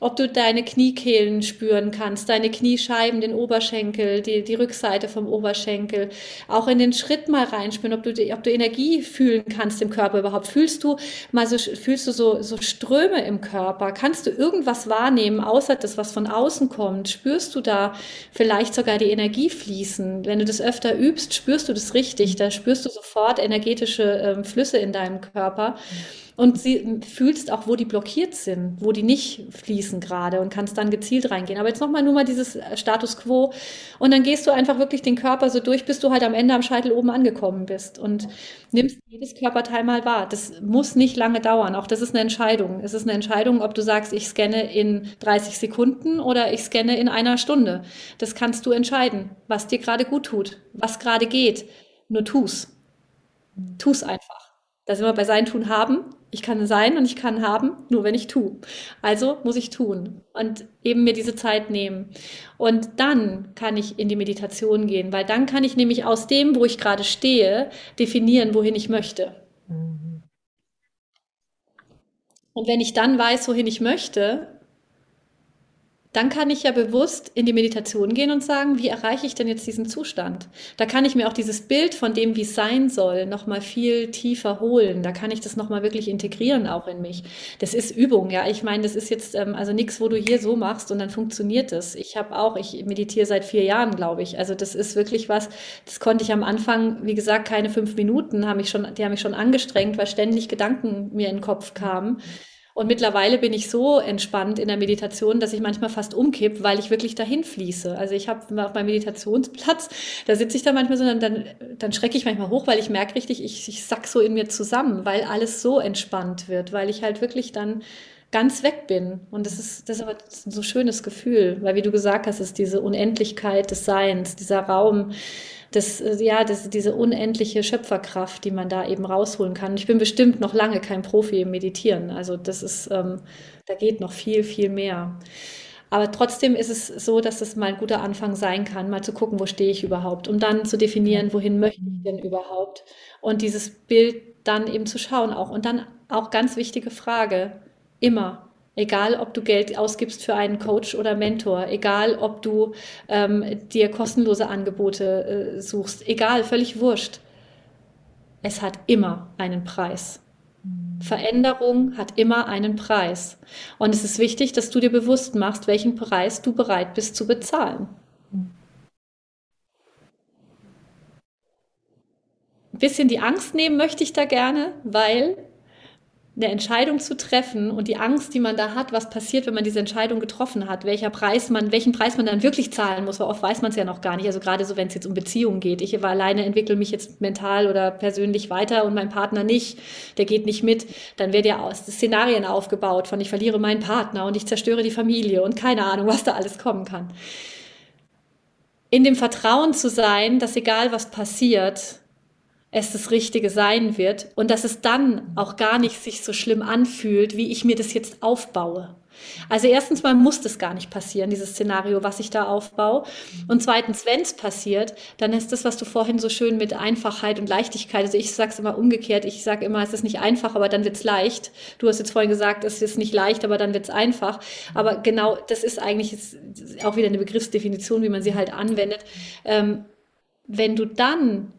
ob du deine Kniekehlen spüren kannst, deine Kniescheiben, den Oberschenkel, die, die Rückseite vom Oberschenkel, auch in den Schritt mal reinspüren, ob du, ob du Energie fühlen kannst im Körper überhaupt. Fühlst du mal so, fühlst du so, so Ströme im Körper? Kannst du irgendwas wahrnehmen, außer das, was von außen kommt? Spürst du da vielleicht sogar die Energie fließen? Wenn du das öfter übst, spürst du das richtig. Da spürst du sofort energetische ähm, Flüsse in deinem Körper. Mhm und sie fühlst auch, wo die blockiert sind, wo die nicht fließen gerade und kannst dann gezielt reingehen. Aber jetzt nochmal nur mal dieses äh, Status quo und dann gehst du einfach wirklich den Körper so durch, bis du halt am Ende am Scheitel oben angekommen bist und nimmst jedes Körperteil mal wahr. Das muss nicht lange dauern. Auch das ist eine Entscheidung. Es ist eine Entscheidung, ob du sagst, ich scanne in 30 Sekunden oder ich scanne in einer Stunde. Das kannst du entscheiden, was dir gerade gut tut, was gerade geht. Nur tu's. Tu's einfach. Da sind wir bei Sein, Tun, Haben. Ich kann sein und ich kann haben, nur wenn ich tue. Also muss ich tun und eben mir diese Zeit nehmen. Und dann kann ich in die Meditation gehen, weil dann kann ich nämlich aus dem, wo ich gerade stehe, definieren, wohin ich möchte. Mhm. Und wenn ich dann weiß, wohin ich möchte, dann kann ich ja bewusst in die Meditation gehen und sagen, wie erreiche ich denn jetzt diesen Zustand? Da kann ich mir auch dieses Bild von dem, wie es sein soll, nochmal viel tiefer holen. Da kann ich das nochmal wirklich integrieren auch in mich. Das ist Übung, ja. Ich meine, das ist jetzt ähm, also nichts, wo du hier so machst und dann funktioniert das. Ich habe auch, ich meditiere seit vier Jahren, glaube ich. Also das ist wirklich was, das konnte ich am Anfang, wie gesagt, keine fünf Minuten, haben mich schon, die haben mich schon angestrengt, weil ständig Gedanken mir in den Kopf kamen. Und mittlerweile bin ich so entspannt in der Meditation, dass ich manchmal fast umkipp, weil ich wirklich dahin fließe. Also ich habe auf meinem Meditationsplatz, da sitze ich da manchmal so, und dann, dann schrecke ich manchmal hoch, weil ich merke richtig, ich, ich sack so in mir zusammen, weil alles so entspannt wird, weil ich halt wirklich dann ganz weg bin. Und das ist, das ist aber ein so schönes Gefühl, weil wie du gesagt hast, ist diese Unendlichkeit des Seins, dieser Raum, das, äh, ja, das, diese unendliche Schöpferkraft, die man da eben rausholen kann. Ich bin bestimmt noch lange kein Profi im Meditieren. Also das ist, ähm, da geht noch viel, viel mehr. Aber trotzdem ist es so, dass es mal ein guter Anfang sein kann, mal zu gucken, wo stehe ich überhaupt, um dann zu definieren, wohin möchte ich denn überhaupt. Und dieses Bild dann eben zu schauen auch. Und dann auch ganz wichtige Frage, immer, Egal, ob du Geld ausgibst für einen Coach oder Mentor, egal, ob du ähm, dir kostenlose Angebote äh, suchst, egal, völlig wurscht. Es hat immer einen Preis. Veränderung hat immer einen Preis. Und es ist wichtig, dass du dir bewusst machst, welchen Preis du bereit bist zu bezahlen. Ein bisschen die Angst nehmen möchte ich da gerne, weil eine Entscheidung zu treffen und die Angst, die man da hat, was passiert, wenn man diese Entscheidung getroffen hat, welcher Preis man, welchen Preis man dann wirklich zahlen muss, weil oft weiß man es ja noch gar nicht. Also gerade so, wenn es jetzt um Beziehungen geht. Ich war alleine entwickle mich jetzt mental oder persönlich weiter und mein Partner nicht, der geht nicht mit, dann werden ja aus Szenarien aufgebaut von ich verliere meinen Partner und ich zerstöre die Familie und keine Ahnung, was da alles kommen kann. In dem Vertrauen zu sein, dass egal was passiert, es das Richtige sein wird und dass es dann auch gar nicht sich so schlimm anfühlt, wie ich mir das jetzt aufbaue. Also erstens mal muss das gar nicht passieren, dieses Szenario, was ich da aufbaue. Und zweitens, wenn es passiert, dann ist das, was du vorhin so schön mit Einfachheit und Leichtigkeit, also ich sage es immer umgekehrt, ich sage immer, es ist nicht einfach, aber dann wird es leicht. Du hast jetzt vorhin gesagt, es ist nicht leicht, aber dann wird es einfach. Aber genau, das ist eigentlich auch wieder eine Begriffsdefinition, wie man sie halt anwendet. Ähm, wenn du dann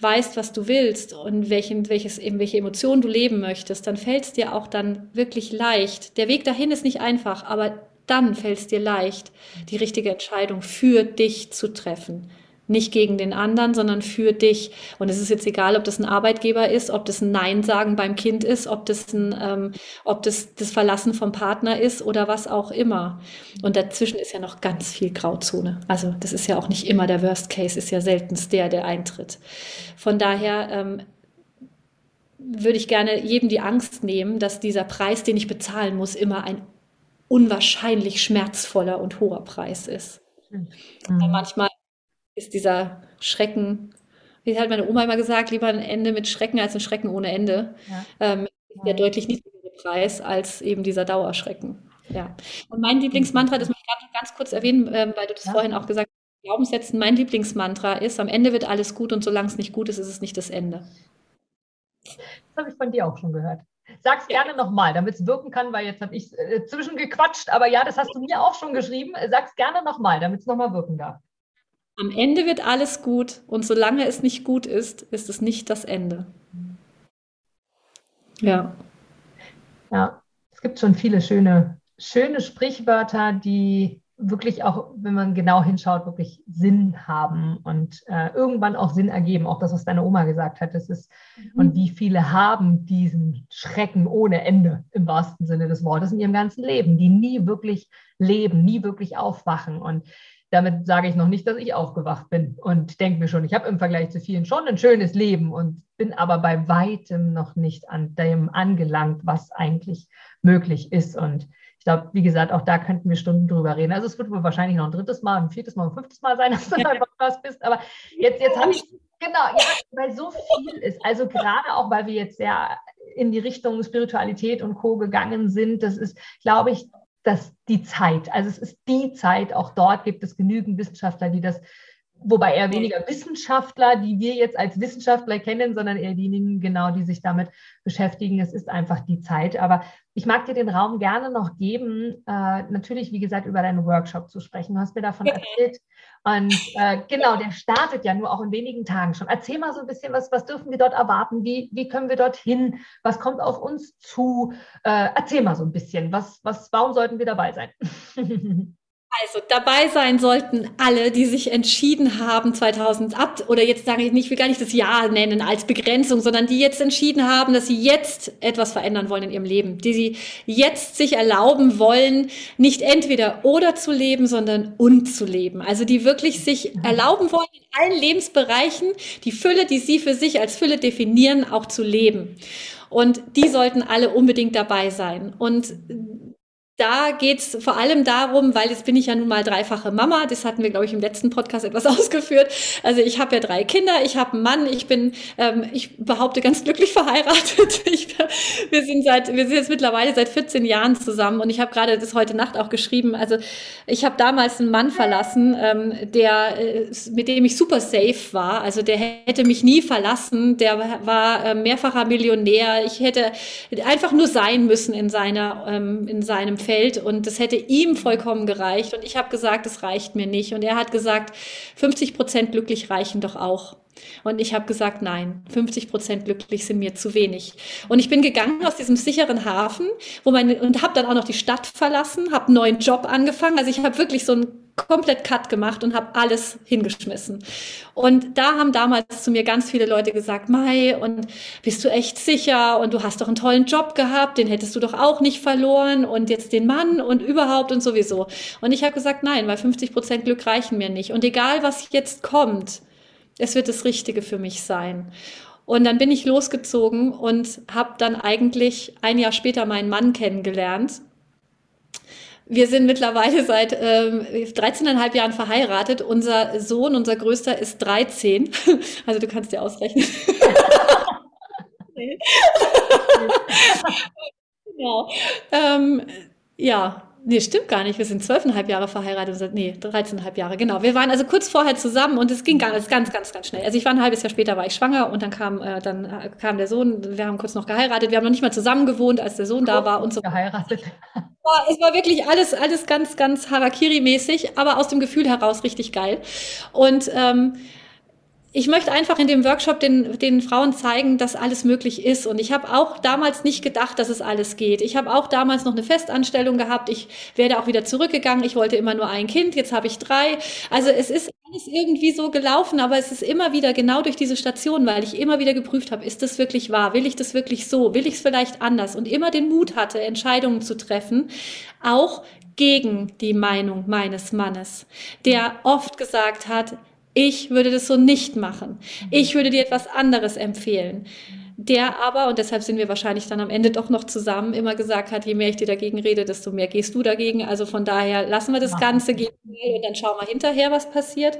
weißt, was du willst und welchen, welches, eben welche Emotionen du leben möchtest, dann fällt es dir auch dann wirklich leicht. Der Weg dahin ist nicht einfach, aber dann fällt es dir leicht, die richtige Entscheidung für dich zu treffen. Nicht gegen den anderen, sondern für dich. Und es ist jetzt egal, ob das ein Arbeitgeber ist, ob das ein Nein sagen beim Kind ist, ob das ein, ähm, ob das das Verlassen vom Partner ist oder was auch immer. Und dazwischen ist ja noch ganz viel Grauzone. Also das ist ja auch nicht immer der Worst Case, ist ja seltenst der, der eintritt. Von daher ähm, würde ich gerne jedem die Angst nehmen, dass dieser Preis, den ich bezahlen muss, immer ein unwahrscheinlich schmerzvoller und hoher Preis ist. Mhm. Manchmal ist dieser Schrecken, wie hat meine Oma immer gesagt, lieber ein Ende mit Schrecken als ein Schrecken ohne Ende. Ja. Ähm, der deutlich niedrigere Preis als eben dieser Dauerschrecken. Ja. Und mein Lieblingsmantra, das möchte ich ganz kurz erwähnen, ähm, weil du das ja. vorhin auch gesagt hast, Glaubenssätzen, mein Lieblingsmantra ist, am Ende wird alles gut und solange es nicht gut ist, ist es nicht das Ende. Das habe ich von dir auch schon gehört. Sag's ja. gerne nochmal, damit es wirken kann, weil jetzt habe ich äh, zwischengequatscht, aber ja, das hast du mir auch schon geschrieben. Sag's gerne nochmal, damit es nochmal wirken darf. Am Ende wird alles gut und solange es nicht gut ist, ist es nicht das Ende. Ja. Ja, es gibt schon viele schöne, schöne Sprichwörter, die wirklich auch, wenn man genau hinschaut, wirklich Sinn haben und äh, irgendwann auch Sinn ergeben. Auch das, was deine Oma gesagt hat, das ist, mhm. und wie viele haben diesen Schrecken ohne Ende im wahrsten Sinne des Wortes in ihrem ganzen Leben, die nie wirklich leben, nie wirklich aufwachen. Und damit sage ich noch nicht, dass ich aufgewacht bin und denke mir schon, ich habe im Vergleich zu vielen schon ein schönes Leben und bin aber bei weitem noch nicht an dem angelangt, was eigentlich möglich ist. Und ich glaube, wie gesagt, auch da könnten wir Stunden drüber reden. Also es wird wohl wahrscheinlich noch ein drittes Mal, ein viertes Mal, ein fünftes Mal sein, dass du einfach was bist. Aber jetzt, jetzt habe ich, genau, ja, weil so viel ist. Also gerade auch, weil wir jetzt sehr in die Richtung Spiritualität und Co. gegangen sind, das ist, glaube ich, das die Zeit. Also es ist die Zeit, auch dort gibt es genügend Wissenschaftler, die das, wobei eher weniger Wissenschaftler, die wir jetzt als Wissenschaftler kennen, sondern eher diejenigen genau, die sich damit beschäftigen. Es ist einfach die Zeit. Aber ich mag dir den Raum gerne noch geben, äh, natürlich, wie gesagt, über deinen Workshop zu sprechen. Du hast mir davon okay. erzählt. Und äh, genau, der startet ja nur auch in wenigen Tagen schon. Erzähl mal so ein bisschen, was, was dürfen wir dort erwarten? Wie, wie können wir dorthin? Was kommt auf uns zu? Äh, erzähl mal so ein bisschen. Was, was, warum sollten wir dabei sein? Also dabei sein sollten alle, die sich entschieden haben, 2000 ab, oder jetzt sage ich nicht, ich will gar nicht das Jahr nennen als Begrenzung, sondern die jetzt entschieden haben, dass sie jetzt etwas verändern wollen in ihrem Leben, die sie jetzt sich erlauben wollen, nicht entweder oder zu leben, sondern und zu leben. Also die wirklich sich erlauben wollen, in allen Lebensbereichen die Fülle, die sie für sich als Fülle definieren, auch zu leben. Und die sollten alle unbedingt dabei sein. Und da geht's vor allem darum, weil jetzt bin ich ja nun mal dreifache Mama, das hatten wir, glaube ich, im letzten Podcast etwas ausgeführt. Also ich habe ja drei Kinder, ich habe einen Mann, ich bin, ähm, ich behaupte, ganz glücklich verheiratet. Ich, wir sind seit, wir sind jetzt mittlerweile seit 14 Jahren zusammen und ich habe gerade das heute Nacht auch geschrieben. Also ich habe damals einen Mann verlassen, ähm, der, äh, mit dem ich super safe war. Also der hätte mich nie verlassen, der war äh, mehrfacher Millionär. Ich hätte einfach nur sein müssen in seiner, ähm, in seinem Feld und das hätte ihm vollkommen gereicht. Und ich habe gesagt, es reicht mir nicht. Und er hat gesagt, 50 Prozent glücklich reichen doch auch. Und ich habe gesagt, nein, 50 Prozent glücklich sind mir zu wenig. Und ich bin gegangen aus diesem sicheren Hafen, wo meine und habe dann auch noch die Stadt verlassen, habe einen neuen Job angefangen. Also ich habe wirklich so einen komplett Cut gemacht und habe alles hingeschmissen. Und da haben damals zu mir ganz viele Leute gesagt, Mai, und bist du echt sicher? Und du hast doch einen tollen Job gehabt, den hättest du doch auch nicht verloren und jetzt den Mann und überhaupt und sowieso. Und ich habe gesagt, nein, weil 50 Prozent Glück reichen mir nicht. Und egal, was jetzt kommt, es wird das Richtige für mich sein. Und dann bin ich losgezogen und habe dann eigentlich ein Jahr später meinen Mann kennengelernt wir sind mittlerweile seit ähm, 13,5 Jahren verheiratet. Unser Sohn, unser größter, ist 13. Also du kannst dir ausrechnen. genau. Ähm, ja, nee, stimmt gar nicht. Wir sind zwölfeinhalb Jahre verheiratet. Nee, 13,5 Jahre, genau. Wir waren also kurz vorher zusammen und es ging ganz, ganz, ganz, ganz schnell. Also ich war ein halbes Jahr später, war ich schwanger und dann kam, äh, dann äh, kam der Sohn. Wir haben kurz noch geheiratet. Wir haben noch nicht mal zusammen gewohnt, als der Sohn da war und so. Geheiratet war, es war wirklich alles, alles ganz, ganz Harakiri-mäßig, aber aus dem Gefühl heraus richtig geil. Und ähm, ich möchte einfach in dem Workshop den, den Frauen zeigen, dass alles möglich ist. Und ich habe auch damals nicht gedacht, dass es alles geht. Ich habe auch damals noch eine Festanstellung gehabt. Ich werde auch wieder zurückgegangen. Ich wollte immer nur ein Kind. Jetzt habe ich drei. Also es ist alles irgendwie so gelaufen, aber es ist immer wieder genau durch diese Station, weil ich immer wieder geprüft habe, ist das wirklich wahr? Will ich das wirklich so? Will ich es vielleicht anders? Und immer den Mut hatte, Entscheidungen zu treffen, auch gegen die Meinung meines Mannes, der oft gesagt hat, ich würde das so nicht machen. Ich würde dir etwas anderes empfehlen. Der aber, und deshalb sind wir wahrscheinlich dann am Ende doch noch zusammen, immer gesagt hat, je mehr ich dir dagegen rede, desto mehr gehst du dagegen. Also von daher lassen wir das Ganze, gehen und dann schauen wir hinterher, was passiert.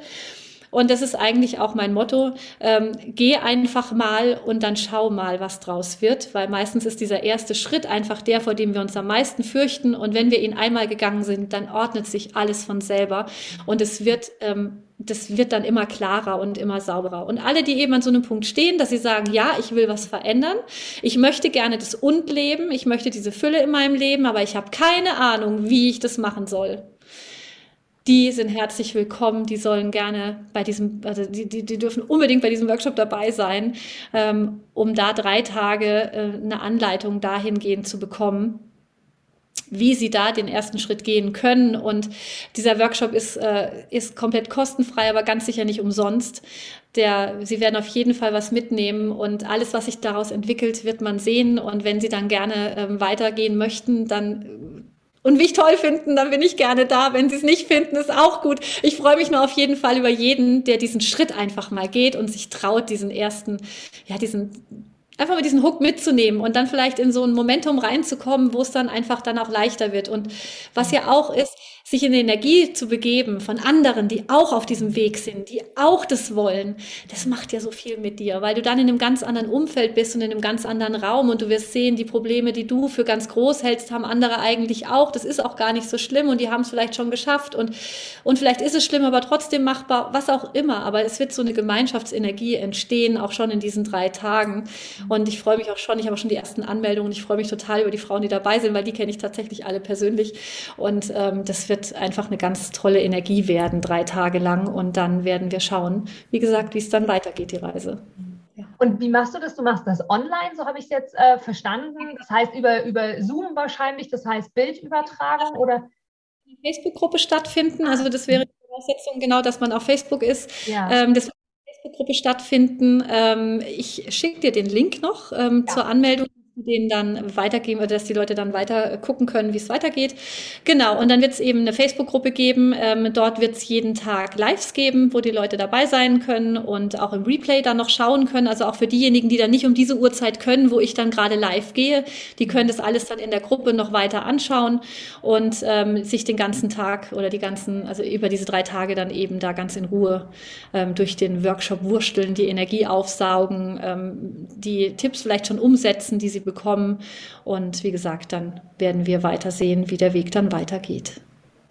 Und das ist eigentlich auch mein Motto. Ähm, geh einfach mal und dann schau mal, was draus wird, weil meistens ist dieser erste Schritt einfach der, vor dem wir uns am meisten fürchten. Und wenn wir ihn einmal gegangen sind, dann ordnet sich alles von selber und es wird ähm, das wird dann immer klarer und immer sauberer. Und alle, die eben an so einem Punkt stehen, dass sie sagen, ja, ich will was verändern, ich möchte gerne das Und leben, ich möchte diese Fülle in meinem Leben, aber ich habe keine Ahnung, wie ich das machen soll. Die sind herzlich willkommen, die sollen gerne bei diesem, also die, die, die dürfen unbedingt bei diesem Workshop dabei sein, ähm, um da drei Tage äh, eine Anleitung dahingehend zu bekommen, wie sie da den ersten Schritt gehen können. Und dieser Workshop ist, äh, ist komplett kostenfrei, aber ganz sicher nicht umsonst. Der, sie werden auf jeden Fall was mitnehmen und alles, was sich daraus entwickelt, wird man sehen. Und wenn Sie dann gerne ähm, weitergehen möchten, dann und mich toll finden, dann bin ich gerne da. Wenn Sie es nicht finden, ist auch gut. Ich freue mich nur auf jeden Fall über jeden, der diesen Schritt einfach mal geht und sich traut, diesen ersten, ja, diesen einfach mal diesen Hook mitzunehmen und dann vielleicht in so ein Momentum reinzukommen, wo es dann einfach dann auch leichter wird. Und was ja auch ist, sich in die Energie zu begeben von anderen, die auch auf diesem Weg sind, die auch das wollen, das macht ja so viel mit dir, weil du dann in einem ganz anderen Umfeld bist und in einem ganz anderen Raum und du wirst sehen, die Probleme, die du für ganz groß hältst, haben andere eigentlich auch. Das ist auch gar nicht so schlimm und die haben es vielleicht schon geschafft und, und vielleicht ist es schlimm, aber trotzdem machbar, was auch immer. Aber es wird so eine Gemeinschaftsenergie entstehen, auch schon in diesen drei Tagen. Und ich freue mich auch schon, ich habe auch schon die ersten Anmeldungen. Ich freue mich total über die Frauen, die dabei sind, weil die kenne ich tatsächlich alle persönlich. Und ähm, das wird wird einfach eine ganz tolle Energie werden, drei Tage lang. Und dann werden wir schauen, wie gesagt, wie es dann weitergeht, die Reise. Ja. Und wie machst du das? Du machst das online, so habe ich es jetzt äh, verstanden. Das heißt über, über Zoom wahrscheinlich, das heißt Bildübertragung oder? Facebook-Gruppe stattfinden. Also das wäre die Voraussetzung, genau, dass man auf Facebook ist. Ja. Ähm, das wird Facebook-Gruppe stattfinden. Ähm, ich schicke dir den Link noch ähm, ja. zur Anmeldung denen dann weitergeben oder dass die Leute dann weiter gucken können, wie es weitergeht. Genau, und dann wird es eben eine Facebook-Gruppe geben. Ähm, dort wird es jeden Tag Lives geben, wo die Leute dabei sein können und auch im Replay dann noch schauen können. Also auch für diejenigen, die dann nicht um diese Uhrzeit können, wo ich dann gerade live gehe, die können das alles dann in der Gruppe noch weiter anschauen und ähm, sich den ganzen Tag oder die ganzen, also über diese drei Tage dann eben da ganz in Ruhe ähm, durch den Workshop wursteln, die Energie aufsaugen, ähm, die Tipps vielleicht schon umsetzen, die sie bekommen. Und wie gesagt, dann werden wir weiter sehen, wie der Weg dann weitergeht.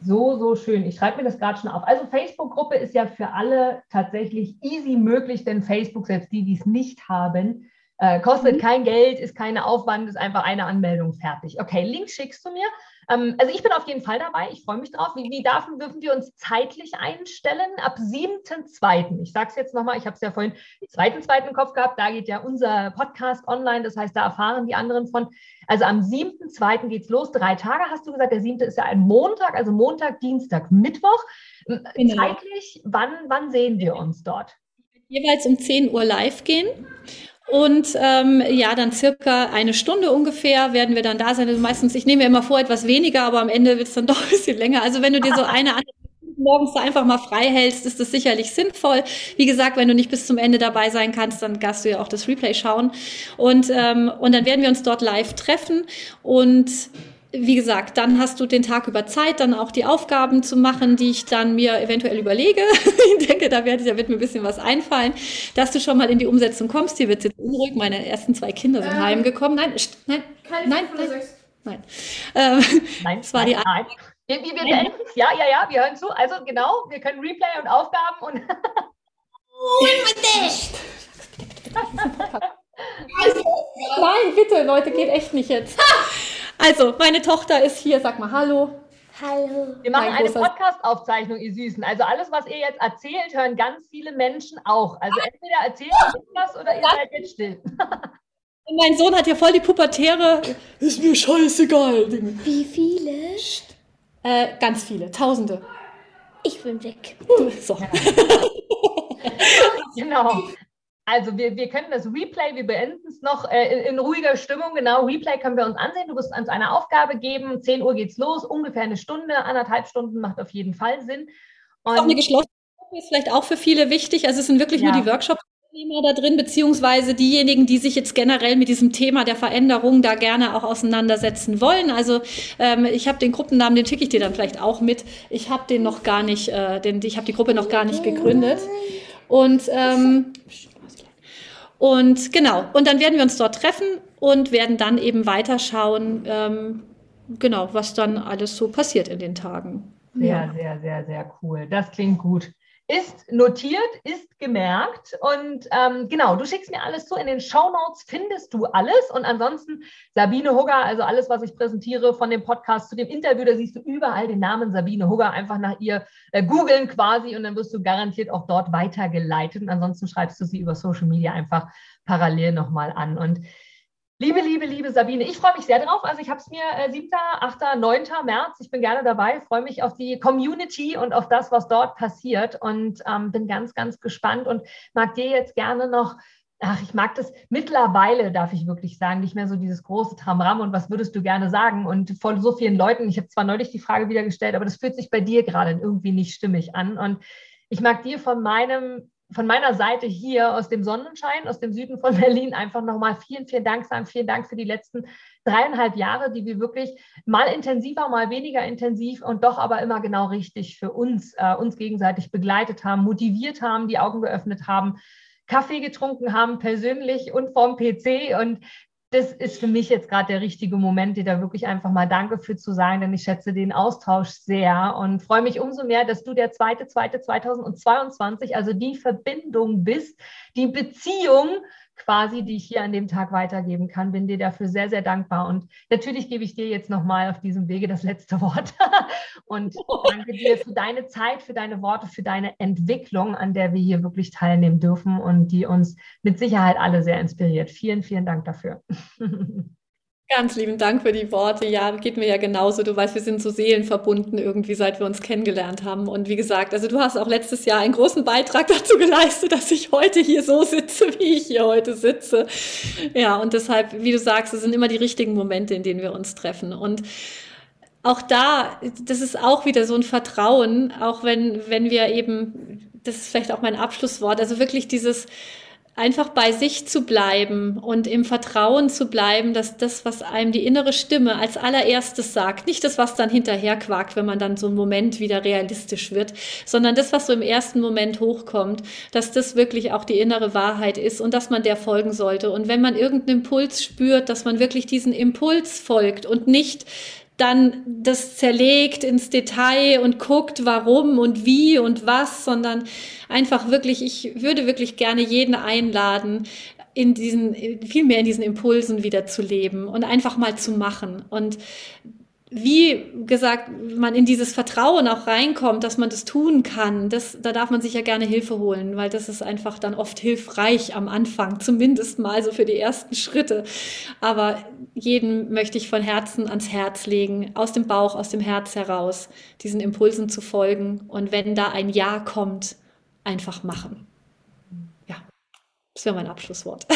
So, so schön. Ich schreibe mir das gerade schon auf. Also Facebook-Gruppe ist ja für alle tatsächlich easy möglich, denn Facebook, selbst die, die es nicht haben, äh, kostet mhm. kein Geld, ist keine Aufwand, ist einfach eine Anmeldung fertig. Okay, Link schickst du mir. Ähm, also ich bin auf jeden Fall dabei. Ich freue mich drauf. Wie, wie darf, dürfen wir uns zeitlich einstellen? Ab 7.2. Ich sage es jetzt nochmal, ich habe es ja vorhin zweiten, zweiten Kopf gehabt. Da geht ja unser Podcast online. Das heißt, da erfahren die anderen von. Also am 7.2. geht es los. Drei Tage hast du gesagt. Der 7. ist ja ein Montag, also Montag, Dienstag, Mittwoch. Genau. Zeitlich, wann, wann sehen wir uns dort? Jeweils um 10 Uhr live gehen. Und ähm, ja, dann circa eine Stunde ungefähr werden wir dann da sein. Also meistens, ich nehme mir immer vor, etwas weniger, aber am Ende wird es dann doch ein bisschen länger. Also wenn du dir so eine andere morgens da einfach mal frei hältst, ist das sicherlich sinnvoll. Wie gesagt, wenn du nicht bis zum Ende dabei sein kannst, dann kannst du ja auch das Replay schauen. Und, ähm, und dann werden wir uns dort live treffen und wie gesagt, dann hast du den Tag über Zeit, dann auch die Aufgaben zu machen, die ich dann mir eventuell überlege. ich denke, da wird, da wird mir ein bisschen was einfallen, dass du schon mal in die Umsetzung kommst. Hier wird jetzt unruhig. Meine ersten zwei Kinder sind ähm, heimgekommen. Nein, nein, nein, nein, nein. Nein. Ähm, nein, es war nein, die nein. Wir, wir, wir beenden es. Ja, ja, ja, wir hören zu. Also genau, wir können Replay und Aufgaben und. oh, Nein, bitte, Leute, geht echt nicht jetzt. Also, meine Tochter ist hier, sag mal Hallo. Hallo. Wir machen eine Podcast-Aufzeichnung, ihr Süßen. Also alles, was ihr jetzt erzählt, hören ganz viele Menschen auch. Also entweder erzählt ihr was oder ihr seid jetzt still. Und mein Sohn hat ja voll die pubertäre. Ist mir scheißegal. Wie viele? Äh, ganz viele, Tausende. Ich bin weg. So. genau. Also wir, wir können das Replay, wir beenden es noch äh, in, in, ruhiger Stimmung. Genau, Replay können wir uns ansehen. Du wirst uns eine Aufgabe geben. 10 Uhr geht's los, ungefähr eine Stunde, anderthalb Stunden macht auf jeden Fall Sinn. Und auch eine geschlossene Gruppe ist vielleicht auch für viele wichtig. Also es sind wirklich ja. nur die Workshops. da drin, beziehungsweise diejenigen, die sich jetzt generell mit diesem Thema der Veränderung da gerne auch auseinandersetzen wollen. Also ähm, ich habe den Gruppennamen, den schicke ich dir dann vielleicht auch mit. Ich habe den noch gar nicht, äh, den, ich habe die Gruppe noch gar nicht gegründet. Und ähm, und genau, und dann werden wir uns dort treffen und werden dann eben weiterschauen, ähm, genau, was dann alles so passiert in den Tagen. Sehr, ja. sehr, sehr, sehr cool. Das klingt gut ist notiert, ist gemerkt. Und ähm, genau, du schickst mir alles zu. In den Show Notes findest du alles. Und ansonsten Sabine Hugger, also alles, was ich präsentiere von dem Podcast zu dem Interview, da siehst du überall den Namen Sabine Hugger. Einfach nach ihr äh, googeln quasi und dann wirst du garantiert auch dort weitergeleitet. Und ansonsten schreibst du sie über Social Media einfach parallel nochmal an. Und Liebe, liebe, liebe Sabine, ich freue mich sehr drauf. Also ich habe es mir äh, 7., 8., 9. März, ich bin gerne dabei, freue mich auf die Community und auf das, was dort passiert und ähm, bin ganz, ganz gespannt und mag dir jetzt gerne noch, ach, ich mag das mittlerweile, darf ich wirklich sagen, nicht mehr so dieses große Tramram und was würdest du gerne sagen und von so vielen Leuten, ich habe zwar neulich die Frage wieder gestellt, aber das fühlt sich bei dir gerade irgendwie nicht stimmig an und ich mag dir von meinem von meiner Seite hier aus dem Sonnenschein, aus dem Süden von Berlin, einfach nochmal vielen, vielen Dank sagen. Vielen Dank für die letzten dreieinhalb Jahre, die wir wirklich mal intensiver, mal weniger intensiv und doch aber immer genau richtig für uns, äh, uns gegenseitig begleitet haben, motiviert haben, die Augen geöffnet haben. Kaffee getrunken haben, persönlich und vorm PC. Und das ist für mich jetzt gerade der richtige Moment, dir da wirklich einfach mal Danke für zu sagen, denn ich schätze den Austausch sehr und freue mich umso mehr, dass du der zweite, zweite 2022, also die Verbindung bist, die Beziehung quasi, die ich hier an dem Tag weitergeben kann. Bin dir dafür sehr, sehr dankbar. Und natürlich gebe ich dir jetzt nochmal auf diesem Wege das letzte Wort. und danke dir für deine Zeit, für deine Worte, für deine Entwicklung, an der wir hier wirklich teilnehmen dürfen und die uns mit Sicherheit alle sehr inspiriert. Vielen, vielen Dank dafür. Ganz lieben Dank für die Worte. Ja, geht mir ja genauso. Du weißt, wir sind so seelenverbunden irgendwie, seit wir uns kennengelernt haben. Und wie gesagt, also du hast auch letztes Jahr einen großen Beitrag dazu geleistet, dass ich heute hier so sitze, wie ich hier heute sitze. Ja, und deshalb, wie du sagst, es sind immer die richtigen Momente, in denen wir uns treffen. Und auch da, das ist auch wieder so ein Vertrauen, auch wenn, wenn wir eben, das ist vielleicht auch mein Abschlusswort, also wirklich dieses, einfach bei sich zu bleiben und im Vertrauen zu bleiben, dass das, was einem die innere Stimme als allererstes sagt, nicht das, was dann hinterher quakt, wenn man dann so einen Moment wieder realistisch wird, sondern das, was so im ersten Moment hochkommt, dass das wirklich auch die innere Wahrheit ist und dass man der folgen sollte. Und wenn man irgendeinen Impuls spürt, dass man wirklich diesen Impuls folgt und nicht dann das zerlegt ins Detail und guckt, warum und wie und was, sondern einfach wirklich, ich würde wirklich gerne jeden einladen, in diesen, viel mehr in diesen Impulsen wieder zu leben und einfach mal zu machen. Und wie gesagt, man in dieses Vertrauen auch reinkommt, dass man das tun kann, das, da darf man sich ja gerne Hilfe holen, weil das ist einfach dann oft hilfreich am Anfang, zumindest mal so für die ersten Schritte. Aber jeden möchte ich von Herzen ans Herz legen, aus dem Bauch, aus dem Herz heraus, diesen Impulsen zu folgen. Und wenn da ein Ja kommt, einfach machen. Ja, das wäre mein Abschlusswort.